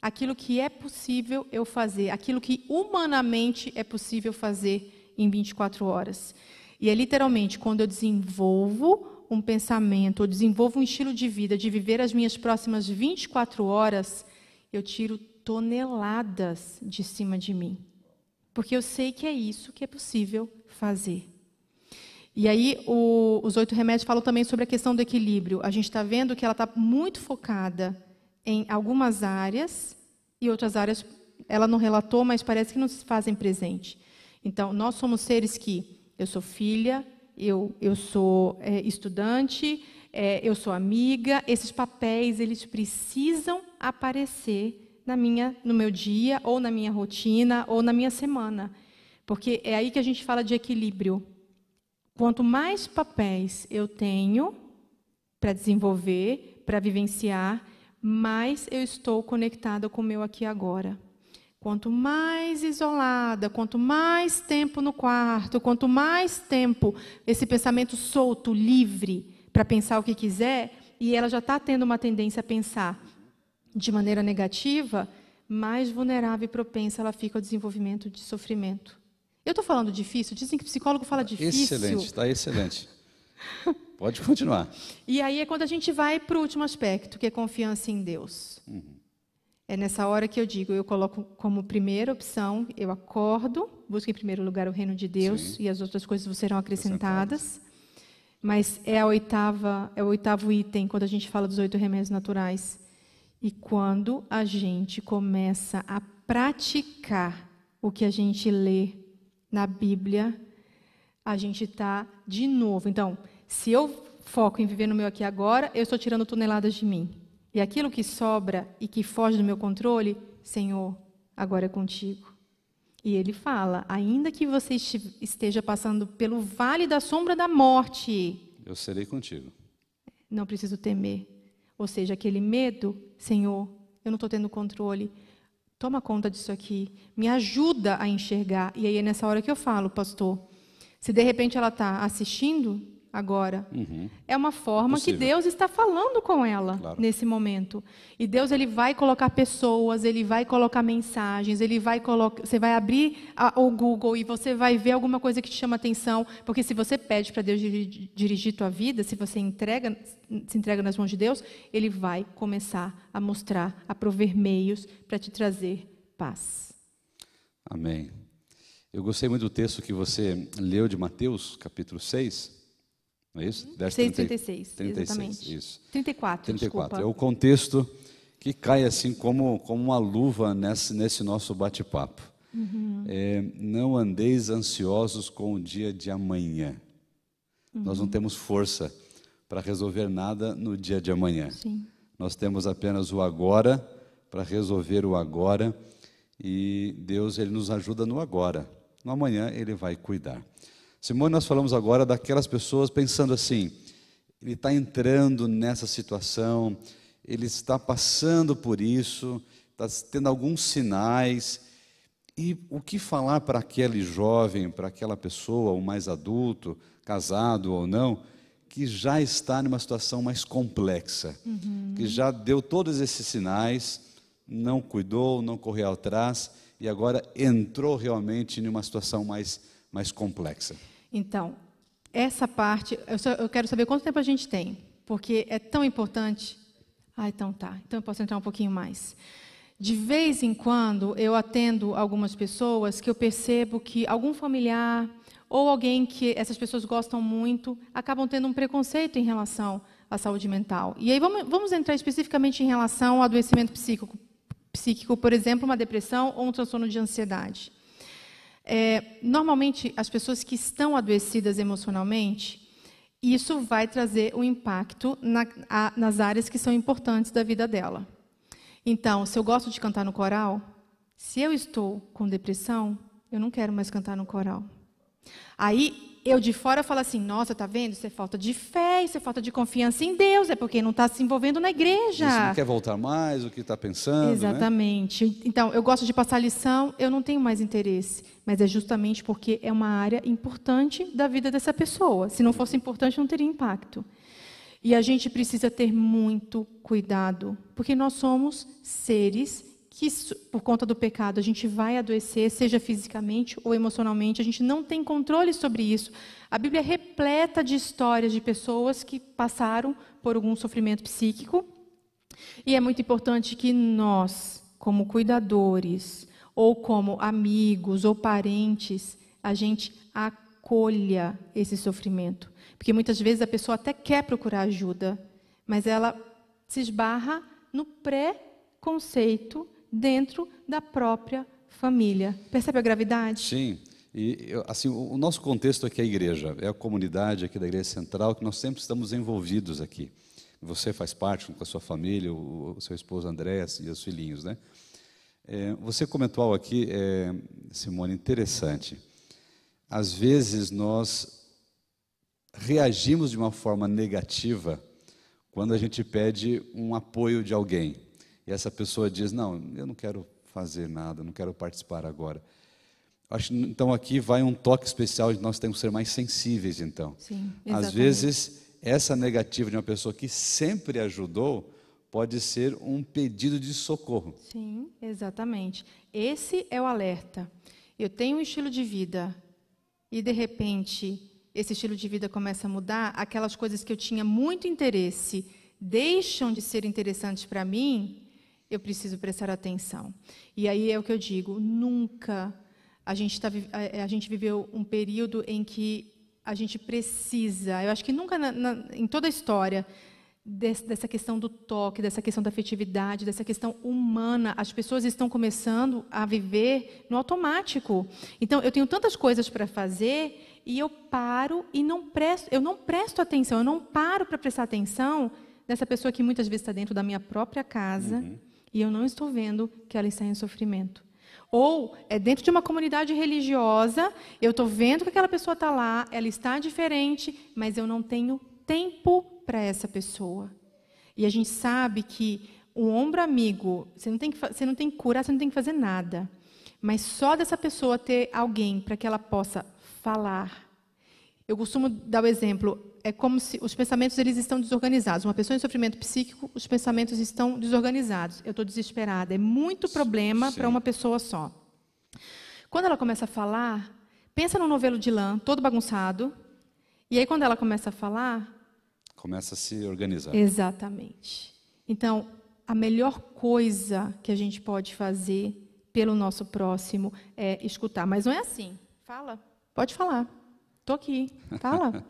aquilo que é possível eu fazer, aquilo que humanamente é possível fazer em 24 horas. E é literalmente quando eu desenvolvo um pensamento, ou desenvolvo um estilo de vida, de viver as minhas próximas 24 horas, eu tiro toneladas de cima de mim. Porque eu sei que é isso que é possível fazer. E aí, o, os oito remédios falam também sobre a questão do equilíbrio. A gente está vendo que ela está muito focada em algumas áreas e outras áreas ela não relatou, mas parece que não se fazem presente. Então, nós somos seres que eu sou filha, eu, eu sou é, estudante, é, eu sou amiga. Esses papéis eles precisam aparecer na minha, no meu dia, ou na minha rotina, ou na minha semana, porque é aí que a gente fala de equilíbrio. Quanto mais papéis eu tenho para desenvolver, para vivenciar, mais eu estou conectada com o meu aqui agora. Quanto mais isolada, quanto mais tempo no quarto, quanto mais tempo esse pensamento solto, livre, para pensar o que quiser, e ela já está tendo uma tendência a pensar de maneira negativa, mais vulnerável e propensa ela fica ao desenvolvimento de sofrimento. Eu estou falando difícil? Dizem que psicólogo fala difícil. Excelente, está excelente. Pode continuar. E aí é quando a gente vai para o último aspecto, que é confiança em Deus. Uhum. É nessa hora que eu digo, eu coloco como primeira opção, eu acordo, busco em primeiro lugar o reino de Deus Sim. e as outras coisas serão acrescentadas. Mas é a oitava, é o oitavo item quando a gente fala dos oito remédios naturais. E quando a gente começa a praticar o que a gente lê na Bíblia, a gente está de novo. Então, se eu foco em viver no meu aqui agora, eu estou tirando toneladas de mim. E aquilo que sobra e que foge do meu controle, Senhor, agora é contigo. E ele fala: ainda que você esteja passando pelo vale da sombra da morte, eu serei contigo. Não preciso temer. Ou seja, aquele medo, Senhor, eu não estou tendo controle. Toma conta disso aqui, me ajuda a enxergar. E aí é nessa hora que eu falo, pastor, se de repente ela está assistindo agora, é uma forma Possível. que Deus está falando com ela Claro. nesse momento. E Deus ele vai colocar pessoas, ele vai colocar mensagens, ele vai colocar, você vai abrir a- o Google e você vai ver alguma coisa que te chama atenção, porque se você pede para Deus diri- dirigir tua vida, se você entrega, se entrega nas mãos de Deus, ele vai começar a mostrar, a prover meios para te trazer paz. Amém. Eu gostei muito do texto que você leu de Mateus, capítulo 6. Não é isso? Verso 6:36, 36, exatamente. Isso. 34, 34. desculpa. É o contexto que cai assim como, como uma luva nesse, nesse nosso bate-papo. Uhum. É, não andeis ansiosos com o dia de amanhã. Nós Uhum. não temos força para resolver nada no dia de amanhã. Sim. Nós temos apenas o agora para resolver o agora e Deus ele nos ajuda no agora. No amanhã ele vai cuidar. Simone, nós falamos agora daquelas pessoas pensando assim: ele está entrando nessa situação, ele está passando por isso, está tendo alguns sinais. E o que falar para aquele jovem, para aquela pessoa, o mais adulto, casado ou não, que já está numa situação mais complexa, que já deu todos esses sinais, não cuidou, não correu atrás e agora entrou realmente numa situação mais, mais complexa? Então, essa parte, eu, só- eu quero saber quanto tempo a gente tem, porque é tão importante. Ah, então tá. Então eu posso entrar um pouquinho mais. De vez em quando, eu atendo algumas pessoas que eu percebo que algum familiar ou alguém que essas pessoas gostam muito acabam tendo um preconceito em relação à saúde mental. E aí vamos, vamos entrar especificamente em relação ao adoecimento psíquico, psíquico, por exemplo, uma depressão ou um transtorno de ansiedade. É, normalmente, as pessoas que estão adoecidas emocionalmente, isso vai trazer um impacto na- a- nas áreas que são importantes da vida dela. Então, se eu gosto de cantar no coral, se eu estou com depressão, eu não quero mais cantar no coral. Aí eu de fora falo assim: nossa, tá vendo? Isso é falta de fé, isso é falta de confiança em Deus, é porque não está se envolvendo na igreja. Você não quer voltar mais, o que está pensando, né? Exatamente. Então, eu gosto de passar lição, eu não tenho mais interesse. Mas é justamente porque é uma área importante da vida dessa pessoa. Se não fosse importante, não teria impacto. E a gente precisa ter muito cuidado, porque nós somos seres que, por conta do pecado, a gente vai adoecer, seja fisicamente ou emocionalmente, a gente não tem controle sobre isso. A Bíblia é repleta de histórias de pessoas que passaram por algum sofrimento psíquico e é muito importante que nós, como cuidadores, ou como amigos ou parentes, a gente acolha esse sofrimento. Porque muitas vezes a pessoa até quer procurar ajuda, mas ela se esbarra no preconceito dentro da própria família. Percebe a gravidade? Sim. E assim, o o nosso contexto aqui é a igreja, é a comunidade aqui da Igreja Central que nós sempre estamos envolvidos aqui. Você faz parte com a sua família, o, o seu esposo André e os filhinhos, né? É, você comentou algo aqui, é, Simone, interessante. Às vezes nós reagimos de uma forma negativa quando a gente pede um apoio de alguém. E essa pessoa diz: Não, eu não quero fazer nada, não quero participar agora. Acho, então aqui vai um toque especial de nós temos que ser mais sensíveis, então. Sim, Às exatamente. vezes, essa negativa de uma pessoa que sempre ajudou pode ser um pedido de socorro. Sim, exatamente. Esse é o alerta. Eu tenho um estilo de vida e, de repente, esse estilo de vida começa a mudar, aquelas coisas que eu tinha muito interesse deixam de ser interessantes para mim, eu preciso prestar atenção. E aí é o que eu digo: nunca a gente, tá, vi- a, gente viveu um período em que a gente precisa, eu acho que nunca na- na- em toda a história, des- dessa questão do toque, dessa questão da afetividade, dessa questão humana. As pessoas estão começando a viver no automático. Então, eu tenho tantas coisas para fazer e eu paro e não presto, eu não presto atenção, eu não paro para prestar atenção nessa pessoa que muitas vezes está dentro da minha própria casa e eu não estou vendo que ela está em sofrimento. Ou é dentro de uma comunidade religiosa, eu estou vendo que aquela pessoa está lá, ela está diferente, mas eu não tenho tempo para essa pessoa. E a gente sabe que um ombro amigo, você não tem que, você não tem que curar, você não tem que fazer nada. Mas só dessa pessoa ter alguém para que ela possa falar. Eu costumo dar o exemplo, é como se os pensamentos eles estão desorganizados. Uma pessoa em sofrimento psíquico, os pensamentos estão desorganizados. Eu estou desesperada. É muito problema para uma pessoa só. Quando ela começa a falar, pensa num novelo de lã, todo bagunçado. E aí, quando ela começa a falar, Começa a se organizar. Exatamente. Então, a melhor coisa que a gente pode fazer pelo nosso próximo é escutar. Mas não é assim. Fala. Pode falar. Estou aqui. Fala.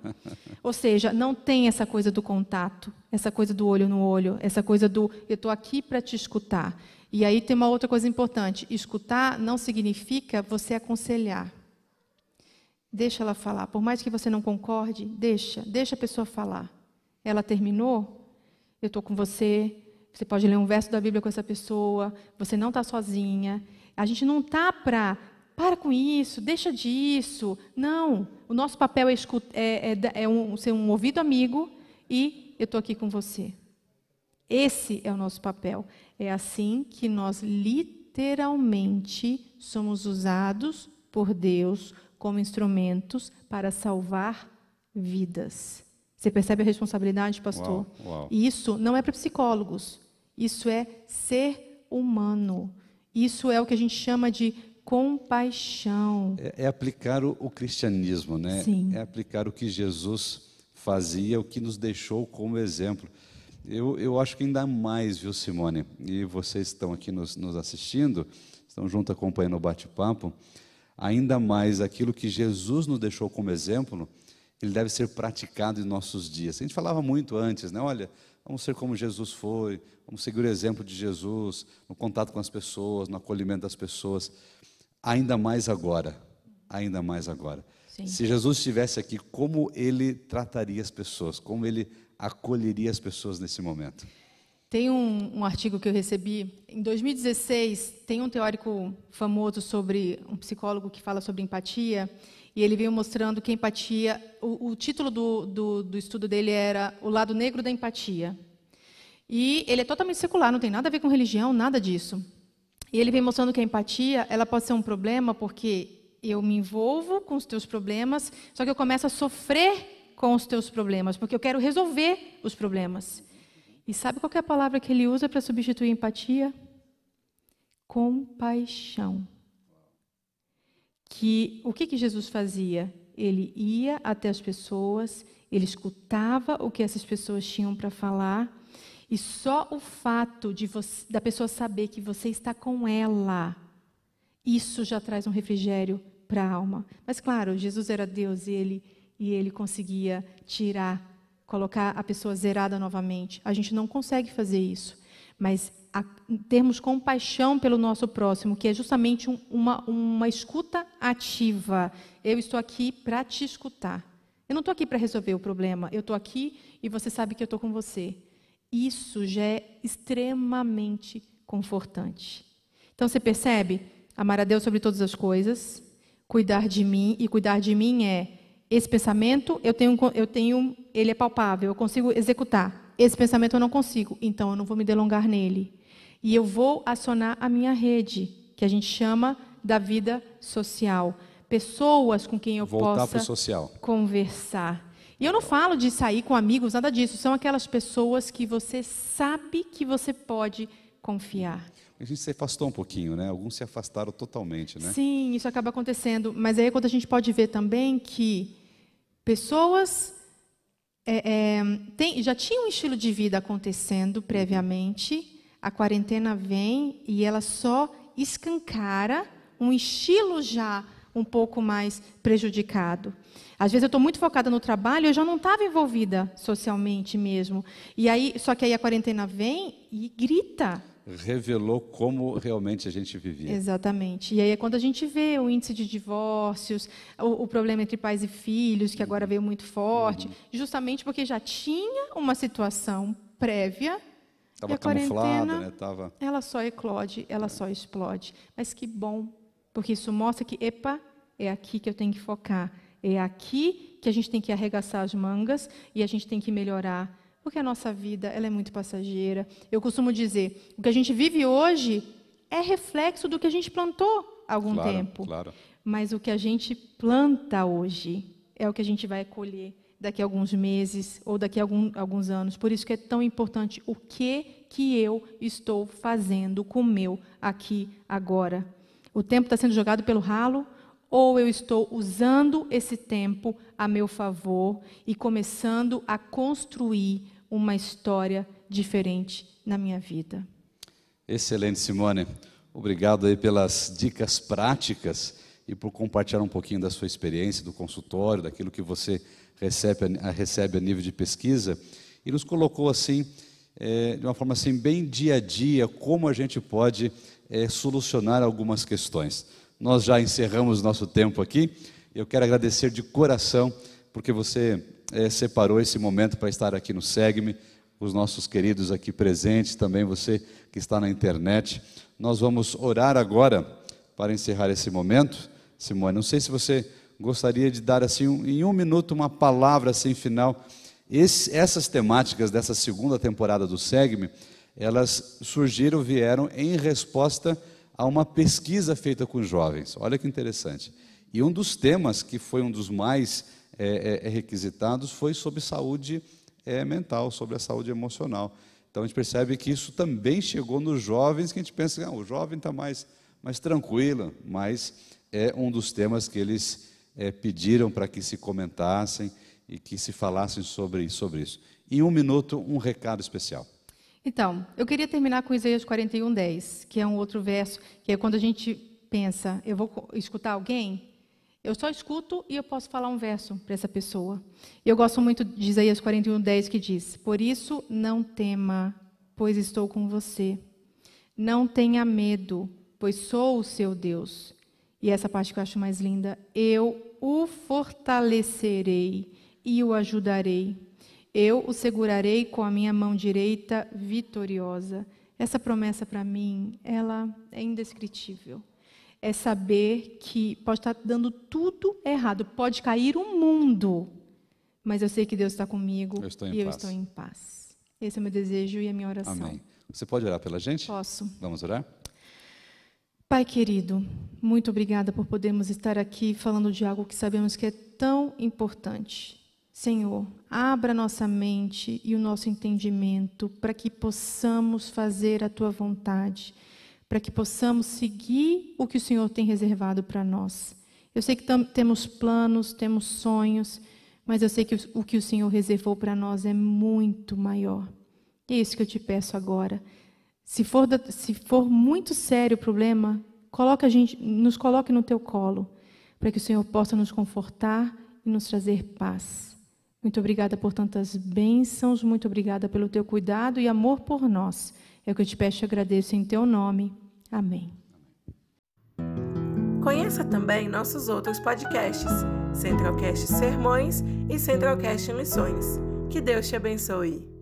Ou seja, não tem essa coisa do contato, essa coisa do olho no olho, essa coisa do eu estou aqui para te escutar. E aí tem uma outra coisa importante. Escutar não significa você aconselhar. Deixa ela falar. Por mais que você não concorde, deixa. Deixa a pessoa falar. Ela terminou? Eu estou com você. Você pode ler um verso da Bíblia com essa pessoa. Você não está sozinha. A gente não está para. Para com isso, deixa disso. Não. O nosso papel é, é- é é um- ser um ouvido amigo e eu estou aqui com você. Esse é o nosso papel. É assim que nós literalmente somos usados por Deus como instrumentos para salvar vidas. Você percebe a responsabilidade, pastor? Uau, uau. Isso não é para psicólogos. Isso é ser humano. Isso é o que a gente chama de compaixão. É, é aplicar o, o cristianismo, né? Sim. É aplicar o que Jesus fazia, o que nos deixou como exemplo. Eu, eu acho que ainda mais, viu, Simone? E vocês estão aqui nos, nos assistindo, estão junto acompanhando o bate-papo. Ainda mais aquilo que Jesus nos deixou como exemplo, ele deve ser praticado em nossos dias. A gente falava muito antes, né? Olha, vamos ser como Jesus foi, vamos seguir o exemplo de Jesus no contato com as pessoas, no acolhimento das pessoas. Ainda mais agora, ainda mais agora. Sim. Se Jesus estivesse aqui, como ele trataria as pessoas? Como ele acolheria as pessoas nesse momento? Tem um, um artigo que eu recebi. Em 2016, tem um teórico famoso sobre um psicólogo que fala sobre empatia. E ele veio mostrando que a empatia. O, o título do, do, do estudo dele era O Lado Negro da Empatia. E ele é totalmente secular, não tem nada a ver com religião, nada disso. E ele vem mostrando que a empatia ela pode ser um problema porque eu me envolvo com os teus problemas, só que eu começo a sofrer com os teus problemas, porque eu quero resolver os problemas. E sabe qual é a palavra que ele usa para substituir empatia? Compaixão. Que o que, que Jesus fazia? Ele ia até as pessoas, ele escutava o que essas pessoas tinham para falar, e só o fato de você- da pessoa saber que você está com ela, isso já traz um refrigério para a alma. Mas claro, Jesus era Deus e ele e ele conseguia tirar, colocar a pessoa zerada novamente. A gente não consegue fazer isso, mas a, termos compaixão pelo nosso próximo, que é justamente um- uma, uma escuta ativa. Eu estou aqui para te escutar. Eu não estou aqui para resolver o problema. Eu estou aqui e você sabe que eu estou com você. Isso já é extremamente confortante. Então você percebe? Amar a Deus sobre todas as coisas, cuidar de mim, e cuidar de mim é esse pensamento, eu tenho, eu tenho, ele é palpável, eu consigo executar. Esse pensamento eu não consigo, então eu não vou me delongar nele. E eu vou acionar a minha rede, que a gente chama da vida social. Pessoas com quem eu Voltar possa social. conversar. E eu não falo de sair com amigos, nada disso. São aquelas pessoas que você sabe que você pode confiar. A gente se afastou um pouquinho, né? Alguns se afastaram totalmente, né? Sim, isso acaba acontecendo. Mas aí é quando a gente pode ver também que pessoas é, é, tem- já tinham um estilo de vida acontecendo previamente, a quarentena vem e ela só escancara um estilo já um pouco mais prejudicado. Às vezes eu estou muito focada no trabalho, eu já não estava envolvida socialmente mesmo. E aí, só que aí a quarentena vem e grita. Revelou como realmente a gente vivia. Exatamente. E aí é quando a gente vê o índice de divórcios, o, o problema entre pais e filhos, que agora veio muito forte, justamente porque já tinha uma situação prévia. Estava camuflada, né? Tava... Ela só eclode, ela só explode. Mas que bom, porque isso mostra que, epa, é aqui que eu tenho que focar. É aqui que a gente tem que arregaçar as mangas e a gente tem que melhorar porque a nossa vida ela é muito passageira. Eu costumo dizer, o que a gente vive hoje é reflexo do que a gente plantou há algum Claro, tempo. claro. Mas o que a gente planta hoje é o que a gente vai colher daqui a alguns meses ou daqui a algum- alguns anos. Por isso que é tão importante o que que eu estou fazendo com o meu aqui agora. O tempo está sendo jogado pelo ralo ou eu estou usando esse tempo a meu favor e começando a construir uma história diferente na minha vida. Excelente, Simone. Obrigado aí pelas dicas práticas e por compartilhar um pouquinho da sua experiência, do consultório, daquilo que você recebe a, recebe a nível de pesquisa e nos colocou assim, eh, de uma forma assim bem dia a dia, como a gente pode eh, solucionar algumas questões. Nós já encerramos nosso tempo aqui. Eu quero agradecer de coração porque você eh, separou esse momento para estar aqui no Segme os nossos queridos aqui presentes, também você que está na internet. Nós vamos orar agora para encerrar esse momento. Simone, não sei se você gostaria de dar assim um- em um minuto uma palavra assim final. Esse- essas temáticas dessa segunda temporada do Segme, elas surgiram, vieram em resposta a uma pesquisa feita com jovens. Olha que interessante. E um dos temas que foi um dos mais eh, eh, requisitados foi sobre saúde é mental, sobre a saúde emocional. Então a gente percebe que isso também chegou nos jovens, que a gente pensa que ah, o jovem está mais, mais tranquilo, mas é um dos temas que eles eh, pediram para que se comentassem e que se falassem sobre, sobre isso. Em um minuto, um recado especial. Então, eu queria terminar com Isaías 41, 10, que é um outro verso, que é quando a gente pensa, eu vou escutar alguém, eu só escuto e eu posso falar um verso para essa pessoa. Eu gosto muito de Isaías 41, 10, que diz: Por isso não tema, pois estou com você. Não tenha medo, pois sou o seu Deus. E essa parte que eu acho mais linda, eu o fortalecerei e o ajudarei. Eu o segurarei com a minha mão direita vitoriosa. Essa promessa para mim, ela é indescritível. É saber que pode estar dando tudo errado, pode cair o mundo, mas eu sei que Deus está comigo Eu e eu paz. estou em paz. Esse é o meu desejo e a minha oração. Amém. Você pode orar pela gente? Posso. Vamos orar? Pai querido, muito obrigada por podermos estar aqui falando de algo que sabemos que é tão importante. Senhor, abra nossa mente e o nosso entendimento para que possamos fazer a tua vontade, para que possamos seguir o que o Senhor tem reservado para nós. Eu sei que temos planos, temos sonhos, mas eu sei que o- que o Senhor reservou para nós é muito maior. E é isso que eu te peço agora. Se for, se for muito sério o problema, coloca a gente, nos coloque no teu colo, para que o Senhor possa nos confortar e nos trazer paz. Muito obrigada por tantas bênçãos, muito obrigada pelo teu cuidado e amor por nós. É o que eu te peço e agradeço em teu nome. Amém. Conheça também nossos outros podcasts, Centralcast Sermões e Centralcast Missões. Que Deus te abençoe.